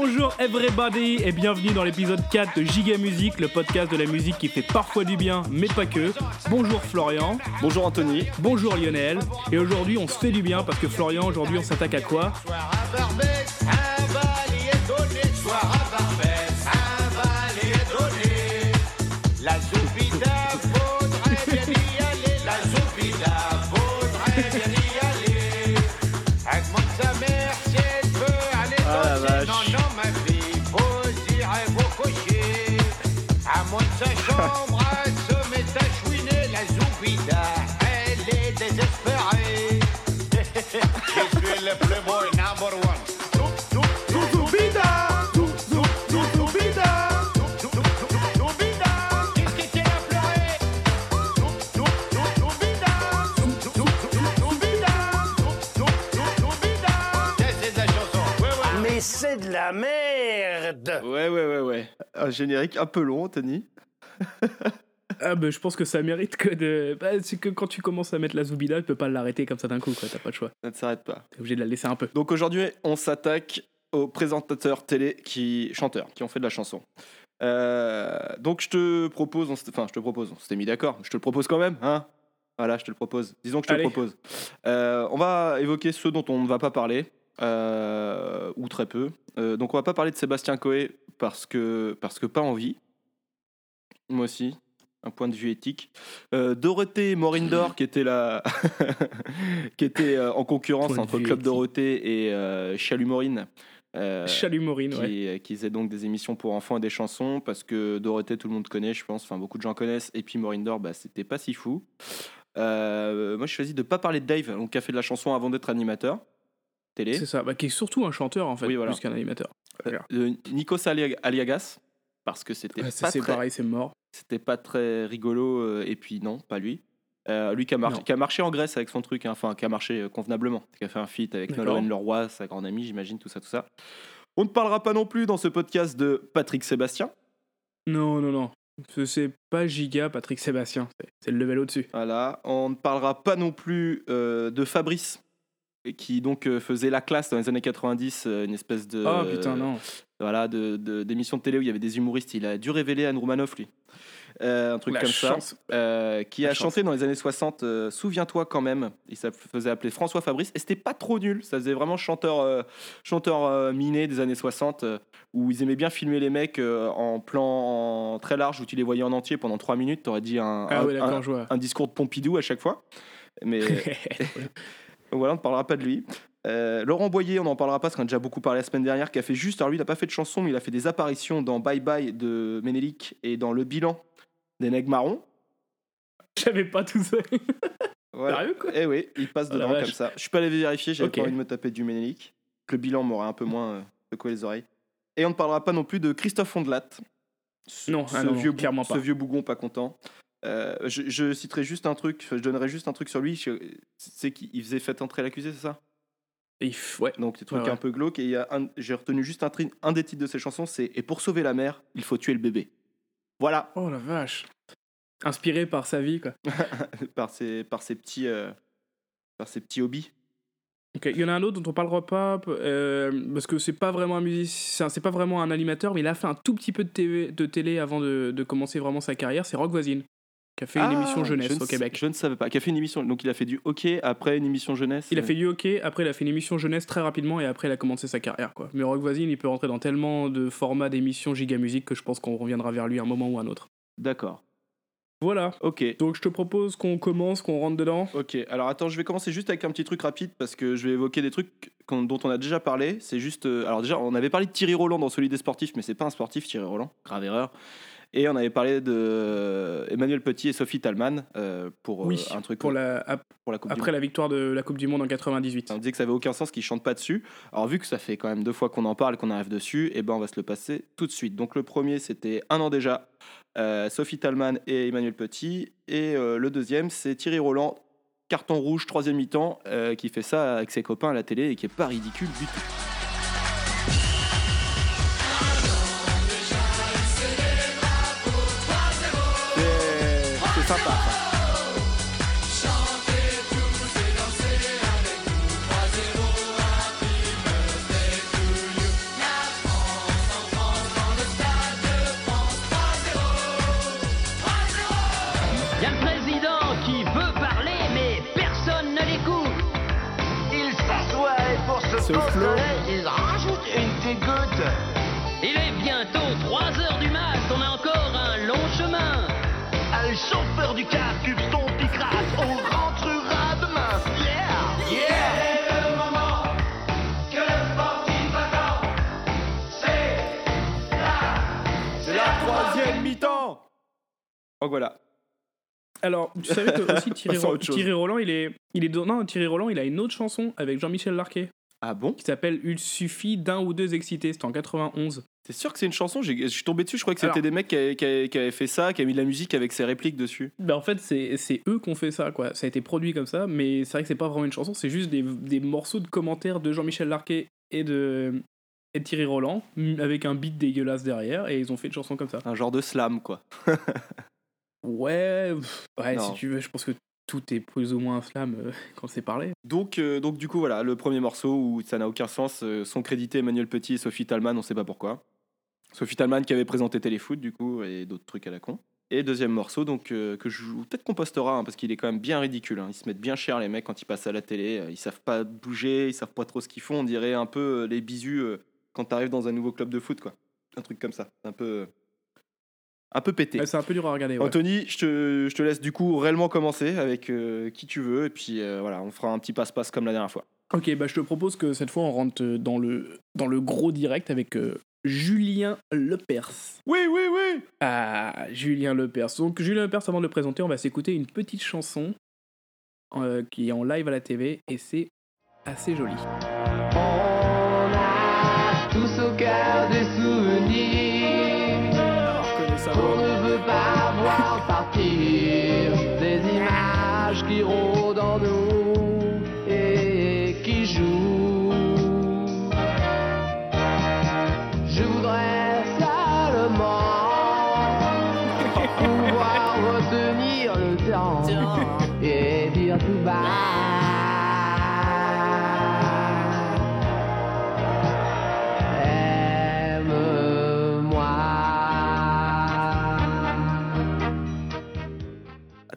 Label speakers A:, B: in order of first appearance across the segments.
A: Bonjour everybody et bienvenue dans l'épisode 4 de Giga Musique, le podcast de la musique qui fait parfois du bien mais pas que. Bonjour Florian.
B: Bonjour Anthony.
A: Bonjour Lionel. Et aujourd'hui on se fait du bien parce que Florian aujourd'hui on s'attaque à quoi?
B: Ouais, ouais, ouais, ouais. Un générique un peu long, Tony.
A: ah, bah, je pense que ça mérite que de. Bah, c'est que quand tu commences à mettre la Zoubida, tu peux pas l'arrêter comme ça d'un coup, quoi. T'as pas le choix.
B: Ça ne s'arrête pas.
A: T'es obligé de la laisser un peu.
B: Donc aujourd'hui, on s'attaque aux présentateurs télé qui. chanteurs, qui ont fait de la chanson. Euh, donc je te propose, enfin je te propose, on s'était mis d'accord, je te le propose quand même, hein Voilà, je te le propose. Disons que je te le propose. Euh, on va évoquer ceux dont on ne va pas parler. Euh, ou très peu. Euh, donc on va pas parler de Sébastien Coé parce que, parce que pas envie. Moi aussi, un point de vue éthique. Euh, Dorothée Morindor, qui était, là qui était en concurrence entre Club Dorothée et Chalut Morine.
A: Chalut Morine,
B: qui,
A: ouais.
B: qui faisait donc des émissions pour enfants et des chansons parce que Dorothée, tout le monde connaît, je pense, enfin beaucoup de gens connaissent, et puis Morindor, bah, c'était pas si fou. moi, je choisis de pas parler de Dave, donc, qui a fait de la chanson avant d'être animateur.
A: C'est ça, bah, qui est surtout un chanteur en fait, plus qu'un animateur.
B: Euh, Nikos Aliagas, parce que c'était pas
A: C'est pareil, c'est mort.
B: C'était pas très rigolo, euh, et puis non, pas lui. Euh, lui qui a, qui a, marché en Grèce avec son truc, hein, enfin qui a marché euh, convenablement, qui a fait un feat avec Nolwenn Leroy, sa grande amie, j'imagine, tout ça, tout ça. On ne parlera pas non plus dans ce podcast de Patrick Sébastien.
A: Non, non, non. C'est pas giga Patrick Sébastien, c'est le level au-dessus.
B: Voilà, on ne parlera pas non plus de Fabrice, qui donc euh, faisait la classe dans les années 90, euh, une espèce de.
A: Oh putain, non.
B: voilà, d'émission de, de, télé où il y avait des humoristes. Il a dû révéler Anne Roumanoff, lui. Euh, un truc comme ça. qui a chanté dans les années 60, Souviens-toi quand même. Il se faisait appeler François Fabrice. Et c'était pas trop nul. Ça faisait vraiment chanteur, chanteur miné des années 60, où ils aimaient bien filmer les mecs en plan très large, où tu les voyais en entier pendant 3 minutes. T'aurais dit un,
A: ah
B: un, un, discours de Pompidou à chaque fois. Mais. Voilà, on ne parlera pas de lui. Euh, Laurent Boyer, on n'en parlera pas parce qu'on a déjà beaucoup parlé la semaine dernière, qui a fait juste, alors lui, il n'a pas fait de chanson, mais il a fait des apparitions dans Bye Bye de Ménélique et dans Le Bilan des Nègres Marrons.
A: J'avais pas tout ça.
B: voilà. Sérieux, quoi? Eh oui, il passe oh dedans comme ça. Je suis pas allé vérifier, j'avais pas envie de me taper du Ménélique. Le bilan m'aurait un peu moins euh, secoué les oreilles. Et on ne parlera pas non plus de Christophe Ondelat.
A: Non,
B: ce,
A: ah non,
B: vieux,
A: clairement
B: pas. Ce vieux bougon pas content. Euh, je, citerai juste un truc, je donnerai juste un truc sur lui. C'est qu'il faisait fait entrer l'accusé, c'est ça?
A: Ouais.
B: Donc des trucs un peu glauques. Et j'ai retenu juste un, un des titres de ses chansons c'est Et pour sauver la mère, il faut tuer le bébé. Voilà.
A: Oh la vache. Inspiré par sa vie, quoi.
B: par, ses, par, ses petits, euh, par ses petits hobbies.
A: Ok, il y en a un autre dont on parlera pas euh, parce que c'est pas vraiment un musicien, c'est pas vraiment un animateur, mais il a fait un tout petit peu de, TV, de télé avant de, de commencer vraiment sa carrière. C'est Rock Voisine qui a fait une émission ah, jeunesse au Québec.
B: Je ne savais pas. Qui a fait une émission. Donc il a fait du hockey après une émission jeunesse.
A: Il a fait du hockey, après il a fait une émission jeunesse très rapidement et après il a commencé sa carrière. Quoi. Mais Rock Voisine, il peut rentrer dans tellement de formats d'émissions giga musique que je pense qu'on reviendra vers lui un moment ou un autre.
B: D'accord.
A: Voilà.
B: Ok.
A: Donc je te propose qu'on commence, qu'on rentre dedans.
B: Ok. Alors attends, je vais commencer juste avec un petit truc rapide parce que je vais évoquer des trucs dont on a déjà parlé. C'est juste. Euh, alors déjà, on avait parlé de Thierry Roland dans celui des sportifs, mais c'est pas un sportif Thierry Roland. Grave erreur. Et on avait parlé de euh, Emmanuel Petit et Sophie Talman euh, pour euh, un truc
A: pour la, pour la après la victoire de la Coupe du Monde en 98.
B: On disait que ça avait aucun sens qu'ils chantent pas dessus. Alors vu que ça fait quand même deux fois qu'on en parle, qu'on arrive dessus, et eh ben on va se le passer tout de suite. Donc le premier c'était un an déjà, Sophie Talman et Emmanuel Petit, et le deuxième c'est Thierry Roland, carton rouge troisième mi-temps, qui fait ça avec ses copains à la télé et qui est pas ridicule du tout.
C: Du
D: car cube son picrasse, on rentrera demain. Yeah! Yeah!
B: C'est la troisième mi-temps Donc voilà.
A: Alors, tu savais que aussi Thierry, Ro-. Thierry Roland, il est, il est dans- non, Thierry Roland, il a une autre chanson avec Jean-Michel Larquet
B: Ah bon?
A: Qui s'appelle Il suffit d'un ou deux excités. C'était en 91.
B: T'es sûr que c'est une chanson? J'ai- Je suis tombé dessus, je crois que c'était des mecs qui avaient, qui avaient- qui avaient fait ça, qui avaient mis de la musique avec ses répliques dessus.
A: Ben en fait, c'est c'est eux qui ont fait ça, quoi. Ça a été produit comme ça, mais c'est vrai que c'est pas vraiment une chanson, c'est juste des, des morceaux de commentaires de Jean-Michel Larquet et de, et de Thierry Roland, avec un beat dégueulasse derrière, et ils ont fait une chanson comme ça.
B: Un genre de slam, quoi.
A: Ouais, ouais,
B: Non.
A: si tu veux, je pense que tout est plus ou moins un slam euh, quand c'est parlé.
B: Donc, euh, donc du coup, voilà, le premier morceau où ça n'a aucun sens, euh, sont crédités Emmanuel Petit et Sophie Talman, on sait pas pourquoi. Sophie Talman qui avait présenté Téléfoot, du coup, et d'autres trucs à la con. Et deuxième morceau, donc, euh, que je peut-être qu'on postera, hein, parce qu'il est quand même bien ridicule. hein. Ils se mettent bien cher, les mecs, quand ils passent à la télé. Euh, Ils savent pas bouger, ils savent pas trop ce qu'ils font. On dirait un peu euh, les bisous euh, quand t'arrives dans un nouveau club de foot, quoi. Un truc comme ça. Un peu, un peu pété.
A: Ouais, c'est un peu dur à regarder, ouais.
B: Anthony, je te, je te laisse du coup réellement commencer avec euh, qui tu veux, et puis voilà, on fera un petit passe-passe comme la dernière fois.
A: Ok, bah je te propose que cette fois on rentre dans le, dans le gros direct avec euh, Julien Lepers.
B: Oui, oui, oui
A: Ah, Julien Lepers. Donc Julien Lepers, avant de le présenter, on va s'écouter une petite chanson euh, qui est en live à la TV et c'est assez joli.
E: On a tous au cœur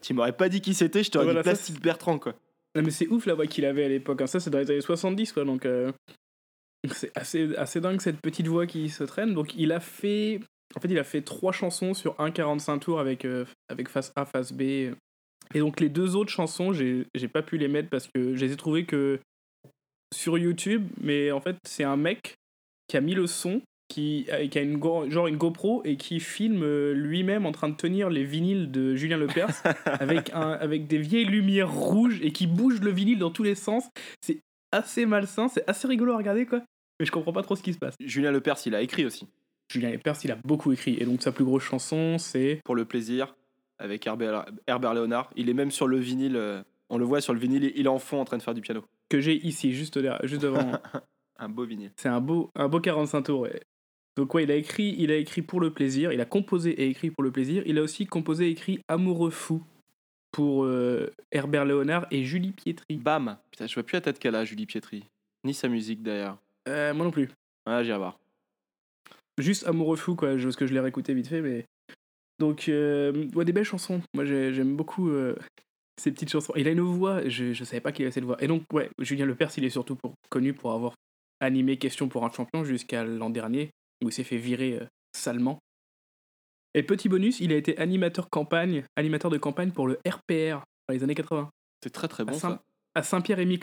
B: tu m'aurais pas dit qui c'était, je t'aurais
A: Voilà,
B: dit
A: ça,
B: Plastique Bertrand, quoi.
A: Non, mais c'est ouf la voix qu'il avait à l'époque. hein. Ça, c'est dans les années 70, quoi. Donc, euh, c'est assez, assez dingue cette petite voix qui se traîne. Donc, il a fait. En fait, il a fait trois chansons sur 1,45 tours avec, euh, avec face A, face B. Et donc, les deux autres chansons, j'ai j'ai pas pu les mettre parce que je les ai trouvées que sur YouTube. Mais en fait, c'est un mec qui a mis le son, qui, euh, qui a une, go- genre une GoPro et qui filme euh, lui-même en train de tenir les vinyles de Julien Lepers avec, un, avec des vieilles lumières rouges et qui bouge le vinyle dans tous les sens. C'est assez malsain, c'est assez rigolo à regarder quoi. Mais je comprends pas trop ce qui se passe.
B: Julien Lepers, il a écrit aussi.
A: Julien Lepers, il a beaucoup écrit et donc sa plus grosse chanson c'est.
B: Pour le plaisir, avec Herbert, Herbert Léonard. Il est même sur le vinyle, euh, on le voit sur le vinyle, il est en fond en train de faire du piano.
A: que j'ai ici, juste, derrière- juste devant.
B: Un beau vinyle.
A: c'est un beau, un beau 45 tours. ouais. Donc ouais, il a écrit, il a écrit pour le plaisir, il a composé et écrit pour le plaisir. Il a aussi composé et écrit Amoureux fou pour euh, Herbert Léonard et Julie Pietri.
B: Bam Putain, je vois plus la tête qu'elle a, Julie Pietri. Ni sa musique d'ailleurs.
A: Euh, moi non plus.
B: Ah, j'irai voir.
A: Juste Amoureux fou, quoi, parce que je l'ai réécouté vite fait, mais. Donc, euh, ouais, des belles chansons. Moi, j'ai- j'aime beaucoup ces petites chansons. Il a une voix, je, je savais pas qu'il avait cette voix. Et donc, ouais, Julien Lepers, il est surtout pour- connu pour avoir animé Question pour un champion jusqu'à l'an dernier, où il s'est fait virer euh, salement. Et petit bonus, il a été animateur campagne, animateur de campagne pour le RPR dans les années 80
B: C'est très très bon
A: à Saint-
B: ça.
A: à Saint-Pierre et du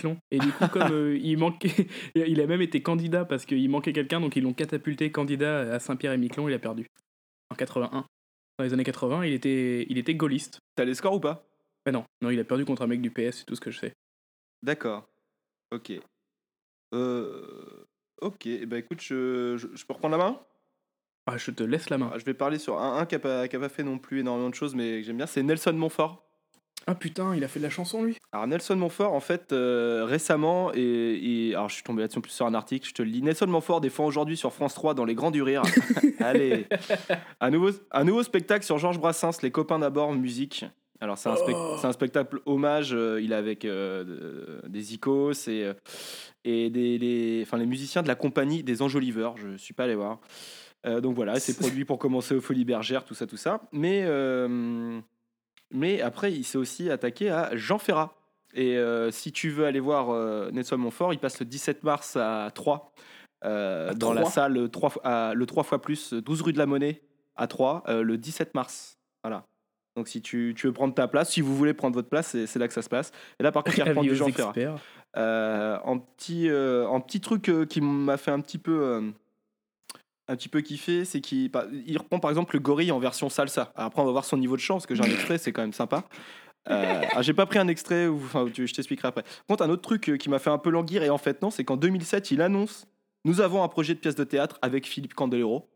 A: coup, comme euh, il manquait, il a même été candidat parce qu'il manquait quelqu'un, donc ils l'ont catapulté candidat à Saint-Pierre et Miquelon. Il a perdu en 81. Dans les années 80, il était, il était gaulliste.
B: T'as les scores ou pas?
A: Mais non, non, il a perdu contre un mec du PS, c'est tout ce que je sais.
B: D'accord. Ok. Euh... Ok, eh ben écoute, je, je, je peux reprendre la main?
A: Ah, je te laisse la main.
B: Ah, Je vais parler sur un, un qui n'a pas, fait non plus énormément de choses, mais que j'aime bien, c'est Nelson Montfort.
A: Ah putain, il a fait de la chanson lui?
B: Alors Nelson Montfort, en fait, euh, récemment, et, et- alors je suis tombé là-dessus plus sur un article, je te le lis. Nelson Montfort défend aujourd'hui sur France 3 dans Les Grands du Rire. Allez, un nouveau, un nouveau spectacle sur Georges Brassens, Les copains d'abord, musique. Alors c'est un, spec-
A: Oh.
B: c'est un spectacle hommage, euh, il est avec euh, de- des icos et, euh, et des, les, enfin, les musiciens de la compagnie des Enjoliveurs, je suis pas allé voir. Donc voilà, c'est produit pour commencer aux Folies Bergères, tout ça, tout ça. Mais, mais après, il s'est aussi attaqué à Jean Ferrat. Et si tu veux aller voir Nelson Montfort, il passe le 17 mars à 3 euh, dans la salle 3, fois- à- le 3 fois plus, 12 rue de la Monnaie à 3 euh, le 17 mars. Voilà. Donc si tu, tu veux prendre ta place, si vous voulez prendre votre place, c'est c'est là que ça se passe. Et là par contre, il reprend du Jean Ferrat. Euh, en petit euh, en petit truc euh, qui m'a fait un petit peu euh, un petit peu kiffer c'est qu'il par- il reprend par exemple le gorille en version salsa. Alors après on va voir son niveau de chant parce que j'ai un extrait c'est quand même sympa. Euh, alors, j'ai pas pris un extrait ou enfin tu- je t'expliquerai après. Par contre un autre truc euh, qui m'a fait un peu languir et en fait non c'est qu'en 2007 il annonce nous avons un projet de pièce de théâtre avec Philippe Candelero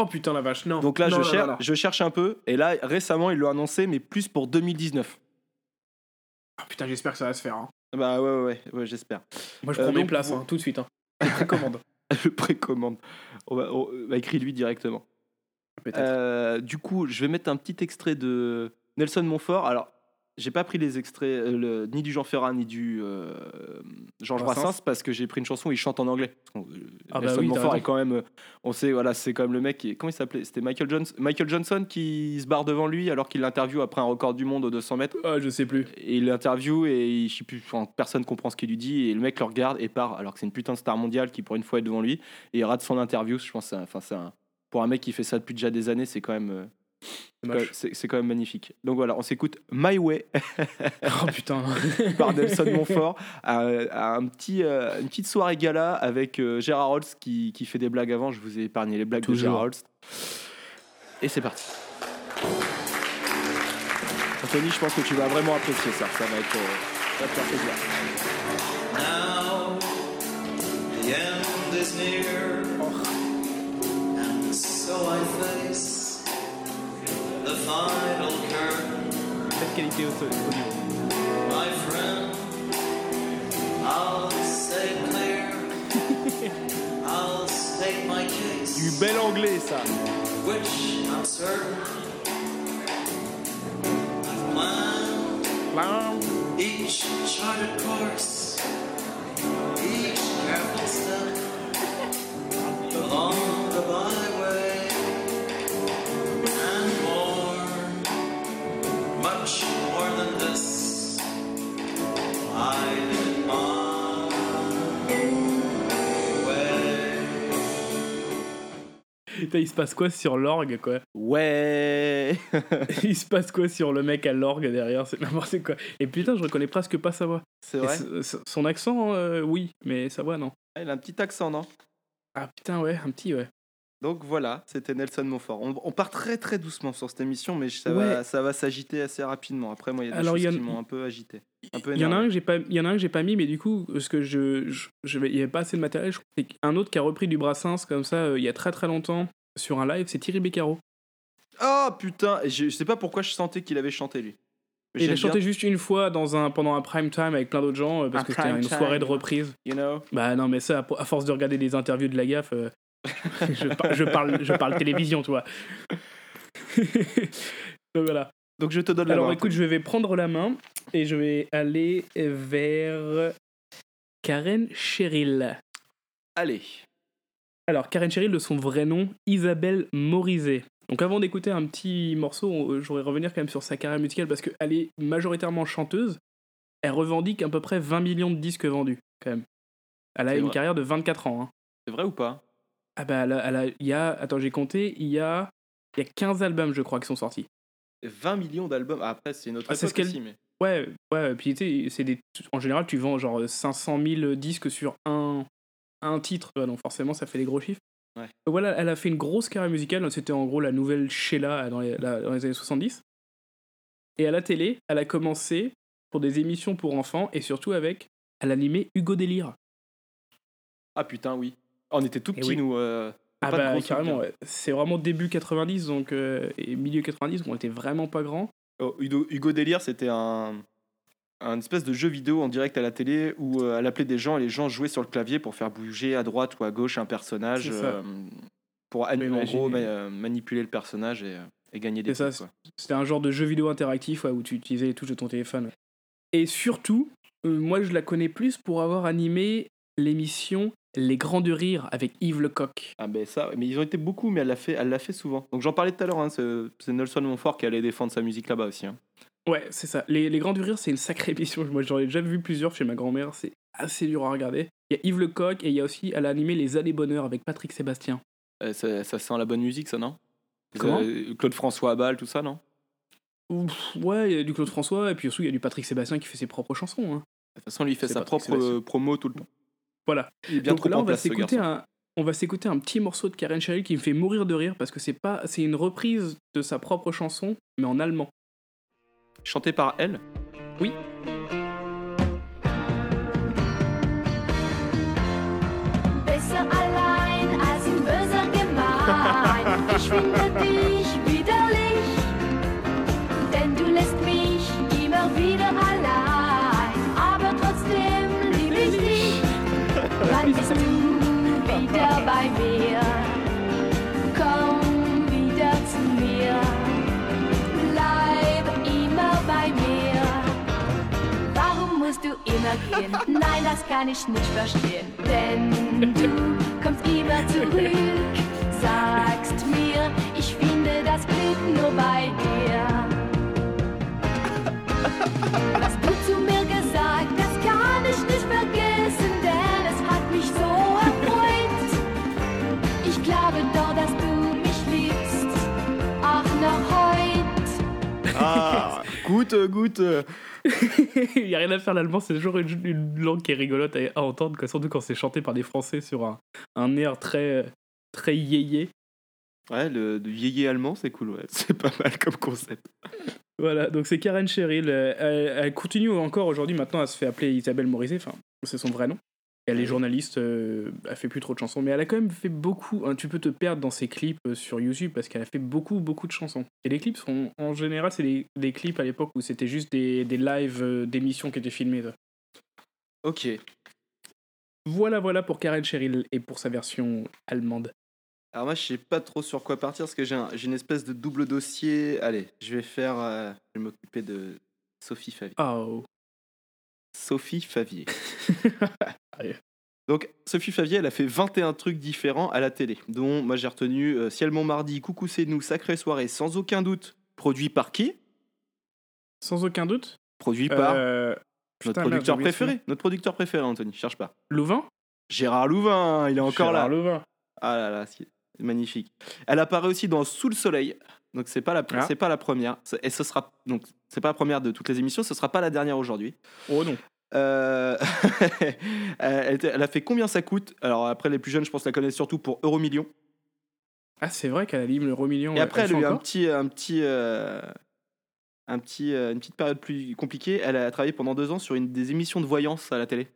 A: Oh putain la vache, non.
B: donc là
A: Non,
B: je,
A: non,
B: cher-
A: non, non.
B: je cherche un peu et là récemment il l'a annoncé mais plus pour 2019
A: Ah, putain, j'espère que ça va se faire. hein.
B: bah ouais ouais ouais, ouais, j'espère
A: Moi je
B: Euh,
A: prends mes
B: donc,
A: places
B: vous-
A: hein, tout de suite. Hein. Je précommande.
B: le précommande on va, on va écrire lui directement. Euh, du coup, je vais mettre un petit extrait de Nelson Montfort. Alors, j'ai pas pris les extraits euh, le- ni du Jean Ferrat ni du euh, Georges
A: Brassens.
B: Brassens parce que j'ai pris une chanson où il chante en anglais. Euh,
A: Ah bah oui,
B: est quand même, euh, on sait, voilà, c'est quand même le mec qui, comment il s'appelait? C'était Michael Johnson, Michael Johnson qui se barre devant lui alors qu'il l'interviewe après un record du monde aux 200 mètres.
A: Ah, je sais plus.
B: Et il l'interview et il, je sais plus, enfin, personne comprend ce qu'il lui dit et le mec le regarde et part alors que c'est une putain de star mondiale qui pour une fois est devant lui et il rate son interview. Je pense, enfin, c'est pour un mec qui fait ça depuis déjà des années, c'est quand même. C'est quand même magnifique. Donc voilà, on s'écoute My Way
A: Oh putain.
B: par Nelson Montfort à, à un petit, euh, une petite soirée gala avec euh, Gérard Holtz qui, qui fait des blagues avant. Je vous ai épargné les blagues
A: Toujours.
B: de Gérard Holtz. Et c'est parti. Anthony, je pense que tu vas vraiment apprécier ça. Ça va être. euh, ça va te faire plaisir.
F: Now the end is near, and so I face the final curtain.
A: Belle qualité audio.
F: My friend, I'll clear, I'll state my case,
B: Du bel anglais, ça.
F: which I'm certain. I've planned. each charted course, each careful step. Along the byway,
A: Putain, il se passe quoi sur l'orgue, quoi?
B: Ouais.
A: Il se passe quoi sur le mec à l'orgue derrière? C'est n'importe quoi. Et putain, je reconnais presque pas sa voix.
B: c'est vrai?
A: son accent, euh, oui, mais sa voix, non.
B: Ah, Il a un petit accent, non?
A: Ah putain, ouais, un petit, ouais.
B: Donc voilà, c'était Nelson Montfort. On, on part très très doucement sur cette émission, mais ça
A: Ouais.
B: va, ça va s'agiter assez rapidement. Après, moi, il y a des
A: Alors,
B: choses qui m'ont un peu agité.
A: Il y en a un que j'ai pas, il y en a un que j'ai pas mis, mais du coup, ce que je, je, je il y avait pas assez de matériel. Je crois un autre qui a repris du Brassens comme ça euh, il y a très très longtemps sur un live, c'est Thierry Beccaro.
B: Oh putain, je, je sais pas pourquoi je sentais qu'il avait chanté lui.
A: Et il a chanté
B: bien,
A: juste une fois dans un, pendant un prime time avec plein d'autres gens euh, parce
B: Un
A: que c'était une
B: time.
A: soirée de reprise.
B: You know?
A: Bah non, mais ça, à force de regarder des interviews de la gaffe, euh, je, par- je parle, je parle télévision, tu vois. Donc voilà.
B: Donc je te donne la
A: Alors
B: main.
A: écoute, je vais prendre la main et je vais aller vers Karen Cheryl.
B: Allez.
A: Alors, Karen Cheryl, de son vrai nom, Isabelle Morizet. Donc, avant d'écouter un petit morceau, on- je voudrais revenir quand même sur sa carrière musicale parce qu'elle est majoritairement chanteuse. Elle revendique à peu près 20 millions de disques vendus, quand même. Elle a une
B: vrai.
A: carrière de 24 ans. hein.
B: C'est vrai ou pas?
A: Ah bah, elle a, elle a- il y a, attends, j'ai compté, il y a, il y a 15 albums, je crois, qui sont sortis.
B: 20 millions d'albums. Ah, après, c'est une autre
A: Ah, c'est
B: époque
A: ce qu'elle-
B: aussi, mais...
A: Ouais, ouais, puis tu sais, c'est des, en général, tu vends genre 500 000 disques sur un, un titre, vois, donc forcément, ça fait des gros chiffres.
B: Ouais.
A: Donc Voilà, elle a fait une grosse carrière musicale, c'était en gros la nouvelle Sheila dans les, la- dans les années 70. Et à la télé, elle a commencé pour des émissions pour enfants et surtout avec, elle animait Hugo Délire.
B: Ah putain, oui. On était tout petits,
A: oui.
B: nous. euh,
A: Ah bah carrément, ouais. c'est vraiment début 90 donc, euh, et milieu 90, on était vraiment pas grands.
B: Oh, Hugo, Hugo Délire, c'était un, un espèce de jeu vidéo en direct à la télé où euh, elle appelait des gens et les gens jouaient sur le clavier pour faire bouger à droite ou à gauche un personnage euh, pour an-
A: Mais
B: en gros ma- euh, manipuler le personnage et, euh, et gagner des trucs.
A: C'était un genre de jeu vidéo interactif ouais, où tu utilisais les touches de ton téléphone. Et surtout, moi je la connais plus pour avoir animé l'émission Les Grands de Rire avec Yves Lecoq.
B: Ah ben ça, mais ils ont été beaucoup, mais elle l'a fait, elle l'a fait souvent. Donc j'en parlais tout à l'heure, hein, c'est c'est Nelson Montfort qui allait défendre sa musique là-bas aussi. hein.
A: Ouais, c'est ça. Les, les Grands du Rire, c'est une sacrée émission. Moi, j'en ai déjà vu plusieurs chez ma grand-mère. C'est assez dur à regarder. Il y a Yves Lecoq et il y a aussi, elle a animé Les Années Bonheur avec Patrick Sébastien.
B: Euh, ça, ça sent la bonne musique, ça, non?
A: Comment?
B: Euh, Claude François Abal, tout ça, non?
A: Ouf, ouais, il y a du Claude François et puis aussi, il y a du Patrick Sébastien qui fait ses propres chansons. hein.
B: De toute façon, lui, il fait sa
A: Patrick
B: propre
A: Sébastien.
B: euh, promo tout le temps.
A: Voilà.
B: Il est bien
A: Donc
B: trop
A: là, on va
B: place,
A: s'écouter un. On va s'écouter un petit morceau de Karen Cheryl qui me fait mourir de rire parce que c'est pas c'est une reprise de sa propre chanson mais en allemand.
B: Chanté par elle
G: Besser allein als in böser gemein. Ich finde dich widerlich, denn du lässt mich immer wieder allein. Aber trotzdem lieb ich dich. Wann bist du wieder bei mir? Musst du immer gehen? Nein, das kann ich nicht verstehen. Denn du kommst immer zurück, sagst mir, ich finde das Glück nur bei dir. Was du zu mir gesagt, das kann ich nicht vergessen, denn es hat mich so erfreut. Ich glaube doch, dass du mich liebst, auch noch heute.
B: Ah Goûte, goûte
A: il y a rien à faire l'allemand, c'est toujours une, une langue qui est rigolote à, à entendre, quoi, surtout quand c'est chanté par des Français sur un, un air très très yéyé.
B: Ouais, le, le yéyé allemand, c'est cool, ouais. C'est pas mal comme concept.
A: Voilà, donc c'est Karen Cheryl. euh, Elle, elle continue encore aujourd'hui. Maintenant, elle se fait appeler Isabelle Morizet. Enfin, c'est son vrai nom. Elle est journaliste. euh, elle fait plus trop de chansons, mais elle a quand même fait beaucoup. hein, tu peux te perdre dans ses clips euh, sur YouTube parce qu'elle a fait beaucoup, beaucoup de chansons. Et les clips sont, en général, c'est des, des clips à l'époque où c'était juste des, des lives euh, d'émissions qui étaient filmées.
B: Ok.
A: Voilà, voilà pour Karen Cheryl et pour sa version allemande.
B: Alors moi, je sais pas trop sur quoi partir parce que j'ai un- j'ai une espèce de double dossier. Allez, je vais faire... euh, je vais m'occuper de Sophie Favier.
A: Oh.
B: Sophie Favier. Donc, Sophie Favier, elle a fait 21 trucs différents à la télé, dont moi j'ai retenu euh, Ciel mon mardi, Coucou c'est nous, Sacrée soirée, sans aucun doute. Produit par qui?
A: Sans aucun doute?
B: Produit par
A: Euh,
B: notre
A: putain,
B: producteur préféré. Notre producteur préféré, Anthony, cherche pas.
A: Louvain?
B: Gérard Louvain, il est encore
A: Gérard
B: là.
A: Louvain.
B: Ah là là, c'est magnifique. Elle apparaît aussi dans Sous le soleil. Donc c'est pas la
A: Ah.
B: c'est pas la première et ce sera donc c'est pas la première de toutes les émissions, ce sera pas la dernière aujourd'hui.
A: Oh non.
B: Euh, elle, a fait combien ça coûte? Alors après les plus jeunes, je pense la connaissent surtout pour Euromillion.
A: Ah, c'est vrai qu'elle a libre l'euro million.
B: Et après elle, a eu un petit un petit euh, un petit euh, une petite période plus compliquée. Elle a travaillé pendant deux ans sur une des émissions de voyance à la télé.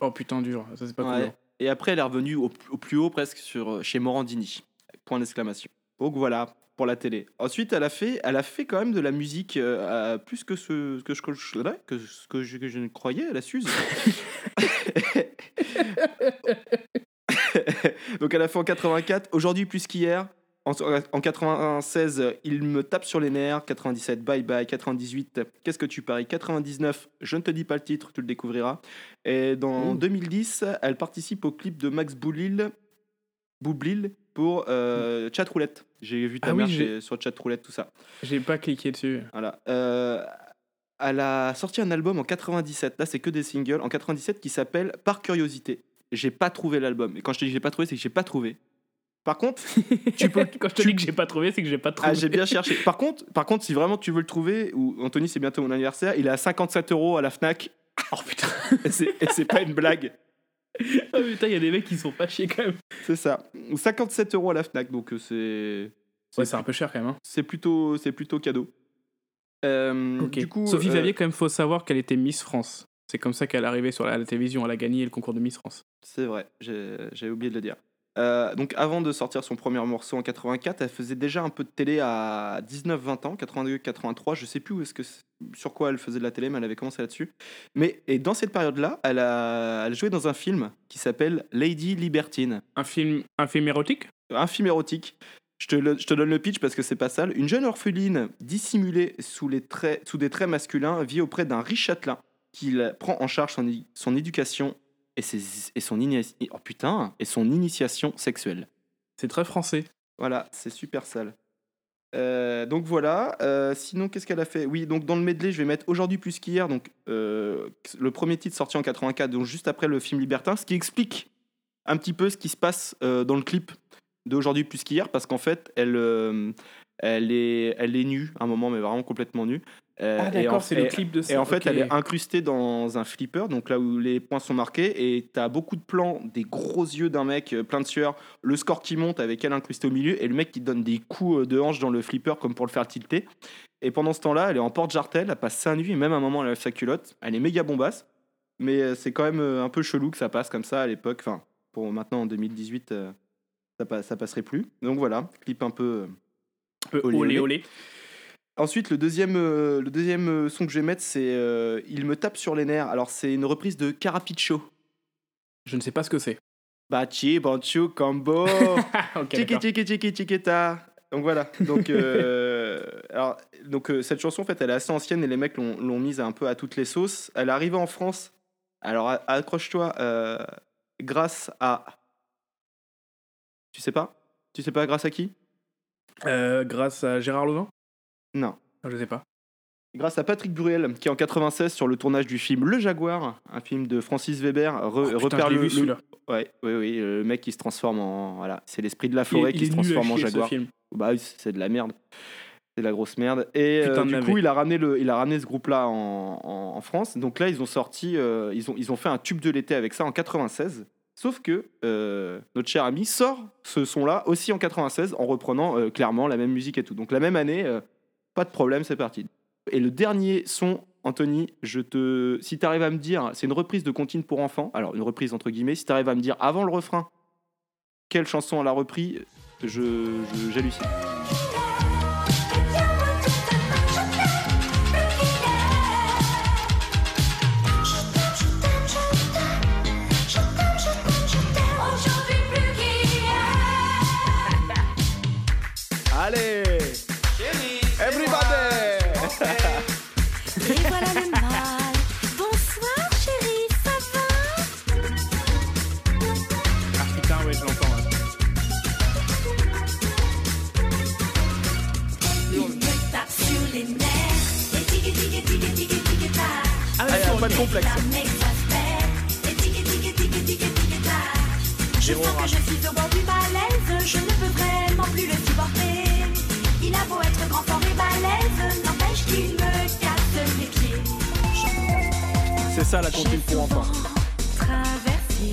A: Oh putain, dur. Ça, c'est pas
B: Ouais.
A: cool. hein.
B: Et après elle est revenue au, au plus haut presque sur chez Morandini. Point d'exclamation. Donc voilà pour la télé. Ensuite, elle a fait, elle a fait quand même de la musique euh, plus que ce que je, que je, que ce que je, que je ne croyais à la Suze. Donc elle a fait en 84, aujourd'hui plus qu'hier. En, en 96, euh, il me tape sur les nerfs. 97, bye bye. 98, qu'est-ce que tu paries? 99, je ne te dis pas le titre, tu le découvriras. Et dans
A: Mmh.
B: 2010, elle participe au clip de Max Boublil, Boublil pour euh, Chat Roulette. J'ai vu ta
A: Ah
B: mère chez- sur Chat Roulette, tout ça.
A: J'ai pas cliqué dessus.
B: Voilà. Euh, elle a sorti un album en 97. Là, c'est que des singles. En 97 qui s'appelle Par curiosité. J'ai pas trouvé l'album. Et quand je te dis que j'ai pas trouvé, c'est que j'ai pas trouvé. Par contre, tu peux.
A: Quand je te
B: tu-
A: dis que j'ai pas trouvé, c'est que j'ai pas trouvé.
B: Ah, j'ai bien cherché. Par contre, par contre, si vraiment tu veux le trouver, ou Anthony, c'est bientôt mon anniversaire, il est à 57 euros à la Fnac.
A: Oh putain.
B: Et c'est pas une blague.
A: Oh putain, il y a des mecs qui sont pas chiés quand même.
B: C'est ça. 57 euros à la Fnac, donc euh, c'est.
A: Ouais, c'est un peu cher quand même. hein.
B: C'est plutôt, c'est plutôt cadeau. Euh,
A: Ok.
B: Du coup,
A: Sophie
B: euh,
A: Favier, quand même, faut savoir qu'elle était Miss France. C'est comme ça qu'elle est arrivée sur la, la télévision. Elle a gagné le concours de Miss France.
B: C'est vrai, j'ai oublié de le dire. Euh, donc avant de sortir son premier morceau en 84, elle faisait déjà un peu de télé à 19-20 ans, 82, 83, je sais plus où est-ce que sur quoi elle faisait de la télé, mais elle avait commencé là-dessus. Mais et dans cette période-là, elle a, elle joué dans un film qui s'appelle Lady Libertine,
A: Un film, un film érotique?
B: Un film érotique. Je te, le- je te donne le pitch parce que c'est pas sale. Une jeune orpheline dissimulée sous, les traits, sous des traits masculins vit auprès d'un riche châtelain qui prend en charge son éducation et, ses, et, son ini- oh putain, et son initiation sexuelle.
A: C'est très français.
B: Voilà, c'est super sale. Euh, donc voilà. Euh, sinon, qu'est-ce qu'elle a fait? Oui, donc dans le medley, je vais mettre aujourd'hui plus qu'hier. Donc euh, le premier titre sorti en 84, donc juste après le film Libertin, ce qui explique un petit peu ce qui se passe dans le clip d'aujourd'hui plus qu'hier, parce qu'en fait, elle, elle est, elle est nue à un moment, mais vraiment complètement nue. Euh,
A: Ah d'accord, c'est le clip de ça.
B: et en fait, elle est incrustée dans un flipper, donc là où les points sont marqués, et t'as beaucoup de plans, des gros yeux d'un mec euh, plein de sueur, le score qui monte avec elle incrustée au milieu, et le mec qui donne des coups euh, de hanche dans le flipper comme pour le faire tilter. Et pendant ce temps-là, elle est en porte-jartel, elle passe seins nus, et même à un moment, elle lève sa culotte. Elle est méga bombasse, mais c'est quand même un peu chelou que ça passe comme ça à l'époque. Enfin, pour maintenant en 2018, euh, ça, ça passerait plus. Donc voilà, clip un peu.
A: Un peu
B: olé,
A: olé
B: olé. Ensuite, le deuxième, euh, le deuxième euh, son que je vais mettre, c'est euh, Il me tape sur les nerfs. Alors, c'est une reprise de Carapicho.
A: Je ne sais pas ce que c'est.
B: Bachi, Banchu, Tiki
A: d'accord.
B: Tiki Tiki Tikita. Donc voilà. Donc, euh, alors, donc cette chanson, en fait, elle est assez ancienne et les mecs l'ont l'ont mise un peu à toutes les sauces. Elle est arrivée en France. Alors, accroche-toi, grâce à. Tu sais pas? Tu sais pas grâce à qui?
A: Grâce à Gérard Levin
B: Non.
A: Ah, Je sais pas.
B: Grâce à Patrick Bruel, qui en 96 sur le tournage du film Le Jaguar, un film de Francis Weber, re-
A: Oh, putain,
B: repère le,
A: vu
B: le- ouais, oui, oui, le mec qui se transforme en voilà, c'est l'esprit de la forêt
A: il
B: qui se transforme en jaguar.
A: film.
B: Bah c'est de la merde. C'est de la grosse merde. Et euh, du coup, il a ramené le, il a ramené ce groupe-là en, en- en France. Donc là, ils ont sorti, euh, ils ont, ils ont fait un tube de l'été avec ça en 96. Sauf que euh, notre cher ami sort ce son-là aussi en 96 en reprenant euh, clairement la même musique et tout. Donc la même année, euh, pas de problème, c'est parti. Et le dernier son, Anthony, je te, si tu arrives à me dire, c'est une reprise de Comptine pour enfants. Alors une reprise entre guillemets. Si tu arrives à me dire avant le refrain quelle chanson elle a repris, je, je- pas de complexe.
H: Je sens que je suis au bord du malaise. Je ne peux vraiment plus le supporter. Il a beau être grand, fort et balèze, n'empêche qu'il me casse les pieds.
B: C'est ça la comptine pour enfants.
H: Traverser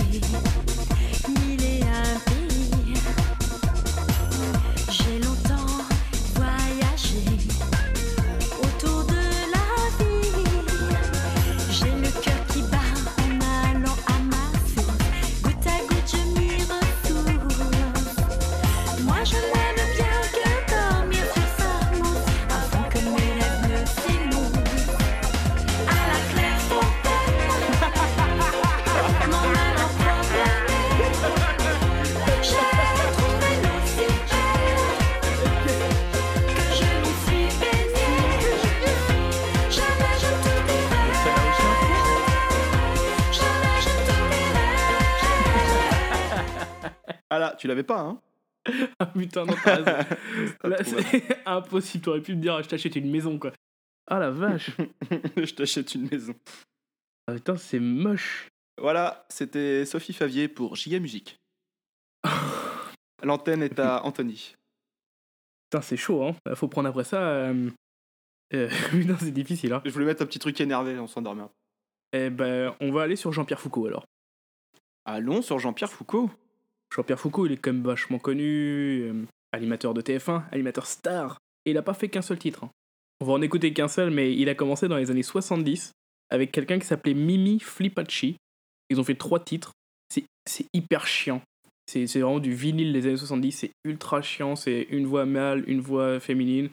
B: tu l'avais pas, hein
A: Ah putain, non, t'as raison. Là, c'est impossible. T'aurais pu me dire, je t'achète une maison, quoi. Ah la vache.
B: Je t'achète une maison.
A: Ah putain, c'est moche.
B: Voilà, c'était Sophie Favier pour JA Musique. L'antenne est à Anthony.
A: Putain, c'est chaud, hein. Faut prendre après ça. Euh... euh, putain, c'est difficile, hein.
B: Je voulais mettre un petit truc énervé, on s'endormir.
A: Eh ben, on va aller sur Jean-Pierre Foucault alors.
B: Allons sur Jean-Pierre Foucault.
A: Jean-Pierre Foucault, il est quand même vachement connu, euh, animateur de TF1, animateur star, et il a pas fait qu'un seul titre. hein. On va en écouter qu'un seul, mais il a commencé dans les années 70 avec quelqu'un qui s'appelait Mimi Flipacci. Ils ont fait trois titres. C'est hyper chiant. C'est vraiment du vinyle des années 70, c'est ultra chiant, c'est une voix mâle, une voix féminine.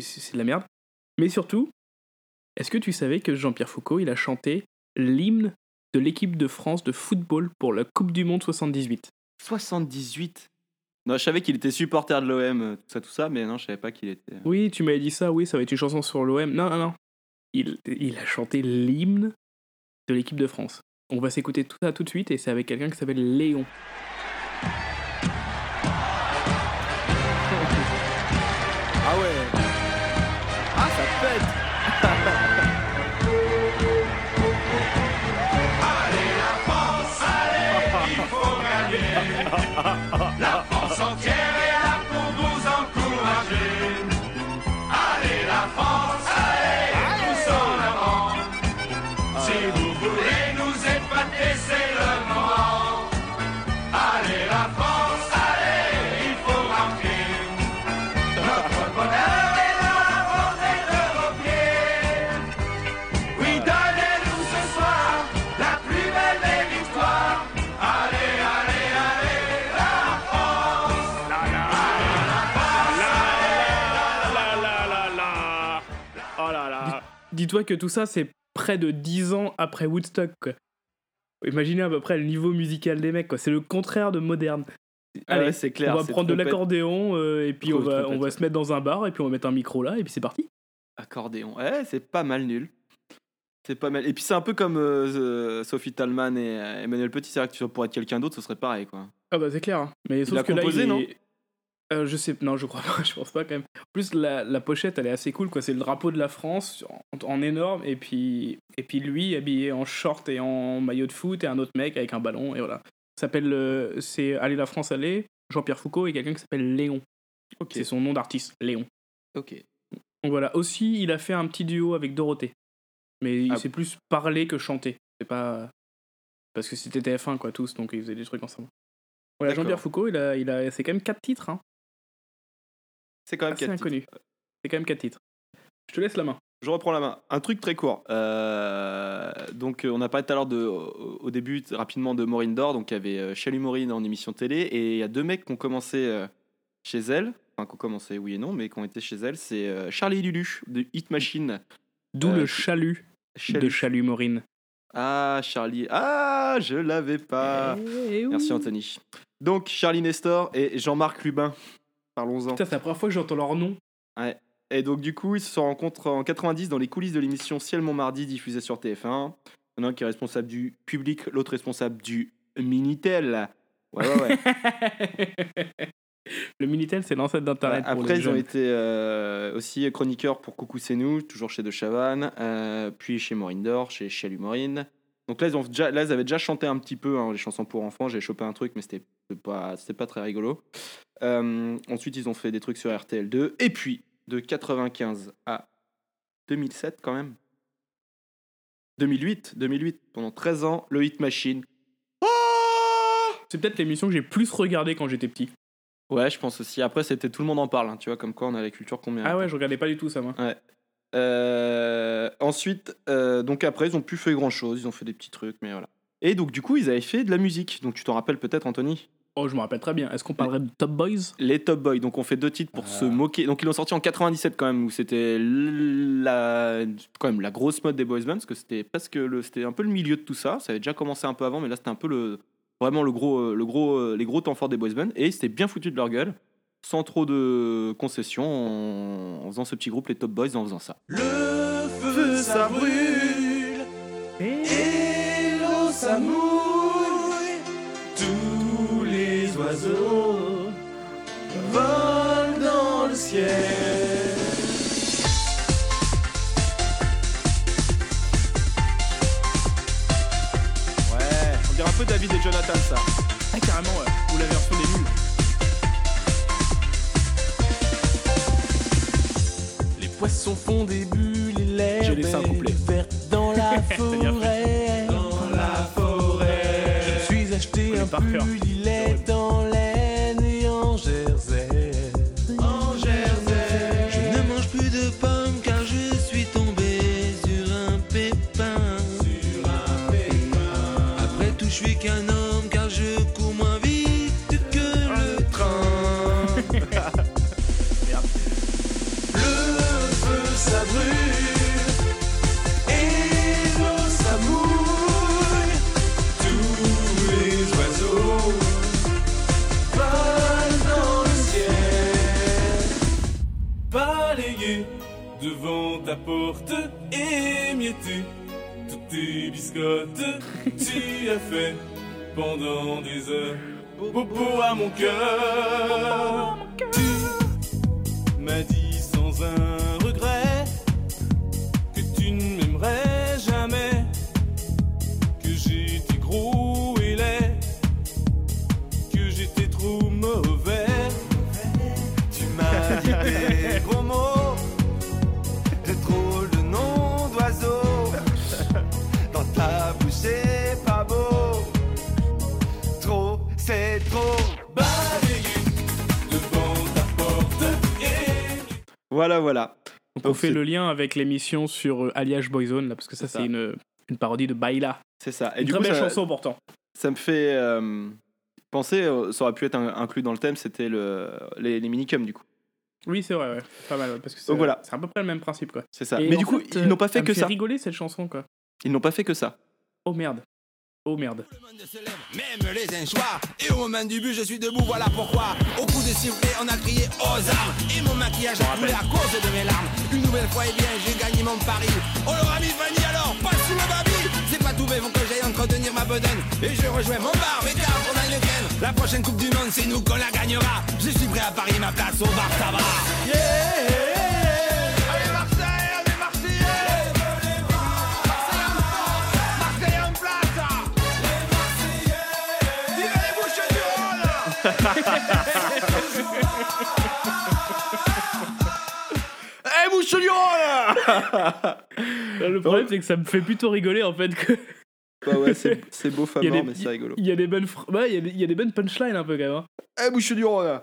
A: C'est de la merde. Mais surtout, est-ce que tu savais que Jean-Pierre Foucault, il a chanté l'hymne de l'équipe de France de football pour la Coupe du Monde 78
B: 78. Non, je savais qu'il était supporter de l'OM, euh, tout ça, tout ça, mais non, je savais pas qu'il était.
A: Oui, tu m'avais dit ça, oui, ça va être une chanson sur l'OM. Non, non, non. Il, il a chanté l'hymne de l'équipe de France. On va s'écouter tout ça tout de suite et c'est avec quelqu'un qui s'appelle Léon. Dis-toi que tout ça, c'est près de 10 ans après Woodstock, quoi. Imaginez à peu près le niveau musical des mecs, quoi. C'est le contraire de moderne.
B: Ah
A: Allez,
B: ouais, c'est clair.
A: on va prendre de l'accordéon euh, et puis on va, on se mettre dans un bar et puis on va mettre un micro là et puis c'est parti.
B: Accordéon. Ouais, c'est pas mal nul. C'est pas mal. Et puis c'est un peu comme euh, Sophie Talman et euh, Emmanuel Petit. C'est vrai que tu être quelqu'un d'autre, ce serait pareil, quoi.
A: Ah bah c'est clair. hein. Mais sauf que là, il
B: non
A: est- Euh, je sais, non, je crois pas, je pense pas quand même. En plus, la, la pochette, elle est assez cool, quoi. C'est le drapeau de la France en, en énorme, et puis, et puis lui habillé en short et en maillot de foot, et un autre mec avec un ballon, et voilà. S'appelle, euh, c'est Allez la France, allez, Jean-Pierre Foucault, et quelqu'un qui s'appelle Léon. C'est son nom d'artiste, Léon.
B: Ok.
A: Donc voilà. Aussi, il a fait un petit duo avec Dorothée. Mais il
B: Ah.
A: s'est plus parlé que chanter. C'est pas. Parce que c'était TF1, quoi, tous, donc ils faisaient des trucs ensemble. Voilà. Jean-Pierre Foucault, il a, il a, c'est quand même 4 titres, hein.
B: C'est quand même
A: assez
B: quatre titres.
A: inconnu. C'est quand même 4 titres. Je te laisse la main.
B: Je reprends la main. Un truc très court. Euh, donc, euh, on a parlé tout à l'heure de, au, au début rapidement de Maureen Dor. Donc, il y avait euh, Chalut Maureen en émission télé. Et il y a deux mecs qui ont commencé euh, chez elle. Enfin, qui ont commencé, oui et non, mais qui ont été chez elle. C'est euh, Charlie Lulu de Hit Machine.
A: D'où
B: Euh,
A: le chalut de
B: Chalut.
A: Chalut Maureen.
B: Ah, Charlie. Ah, je l'avais pas.
A: Eh
B: Merci, Anthony. Donc, Charlie Nestor et Jean-Marc Lubin. Parlons-en.
A: Putain, c'est la première fois que j'entends leur nom.
B: Et donc, du coup, ils se rencontrent en 90 dans les coulisses de l'émission Ciel Montmardi diffusée sur TF1. Il y en a un qui est responsable du public, l'autre responsable du Minitel. Ouais, ouais, ouais.
A: le Minitel, c'est l'ancêtre d'Internet. pour
B: Après, ils ont été euh, aussi chroniqueurs pour Coucou C'est nous, toujours chez De Chavannes, euh, puis chez Maureen Dor, chez Chalut. Donc là ils, ont déjà, là, ils avaient déjà chanté un petit peu hein, les chansons pour enfants. J'ai chopé un truc, mais c'était pas, pas très rigolo. Euh, ensuite, ils ont fait des trucs sur RTL2. Et puis, de 95 à 2007, quand même. 2008, 2008, pendant 13 ans, le Hit Machine.
A: C'est peut-être l'émission que j'ai plus regardée quand j'étais petit.
B: Ouais, je pense aussi. Après, c'était tout le monde en parle, hein, tu vois, comme quoi on a la culture combien
A: Ah ouais, je regardais pas du tout ça, moi.
B: Euh, ensuite, euh, donc après, ils ont plus fait grand chose, ils ont fait des petits trucs, mais voilà. Et donc, du coup, ils avaient fait de la musique. Donc, tu t'en rappelles peut-être, Anthony?
A: Oh, je me rappelle très bien. Est-ce qu'on parlerait de Top Boys?
B: Les Top Boys. Donc, on fait deux titres pour
A: Ah.
B: se moquer. Donc, ils l'ont sorti en 97 quand même, où c'était la, quand même la grosse mode des boys bands, parce que c'était presque le, c'était un peu le milieu de tout ça. Ça avait déjà commencé un peu avant, mais là, c'était un peu le, vraiment le gros, le gros, les gros temps forts des boys bands. Et c'était bien foutu de leur gueule, sans trop de concessions, en, en faisant ce petit groupe, les Top Boys, en faisant ça.
F: Le feu ça brûle et l'eau ça mouille. Tous les oiseaux volent dans le ciel.
B: Ouais, on dirait un peu David et Jonathan, ça.
A: Ah, carrément, ouais. Ou la version
F: poissons font des bulles et l'herbe est verte dans la forêt. Dans la forêt. Je suis acheté un pull, il est en laine ta porte, émietter toutes tes biscottes. tu as fait pendant des heures bobo à mon cœur. Tu m'as dit sans un
B: Voilà, voilà.
A: Donc on fait le lien avec l'émission sur euh, Alliage Boyzone, là, parce que ça,
B: C'est ça.
A: une, une parodie de Baila.
B: C'est ça. Et
A: Une
B: du
A: très
B: coup,
A: belle
B: ça,
A: chanson pourtant.
B: ça me fait euh, penser, euh, ça aurait pu être inclus dans le thème, c'était le, les, les minicums du coup.
A: Oui, c'est vrai, ouais. Pas mal, ouais, parce que c'est
B: voilà.
A: c'est à peu près le même principe, quoi.
B: C'est ça.
A: Et
B: Mais du coup,
A: fait,
B: ils n'ont pas fait
A: me
B: que ça.
A: rigoler cette chanson, quoi.
B: Ils n'ont pas fait que ça.
A: Oh merde. Oh merde.
I: Le monde se lève, même les inchoirs. Et au moment du but, je suis debout, voilà pourquoi. Au coup de sifflet, on a crié aux armes. Et mon maquillage a coulé à cause de mes larmes. Une nouvelle fois, eh bien, j'ai gagné mon pari. On leur a mis Fanny alors, pas sous le babi. C'est pas tout fait, faut que j'aille entretenir ma bedaine. Et je rejoins mon bar, mais car on a une ken. La prochaine Coupe du Monde, c'est nous qu'on la gagnera. Je suis prêt à parier ma place au bar tabac.
F: Allez
A: Le problème, c'est que ça me fait plutôt rigoler, en fait, que.
B: Bah ouais, c'est beau
A: des-
B: mais c'est rigolo.
A: Il y a des bonnes, fr- ouais, il y a des, il y a des bonnes punchlines un peu quand même. hein.
B: Eh, bouche du Rhône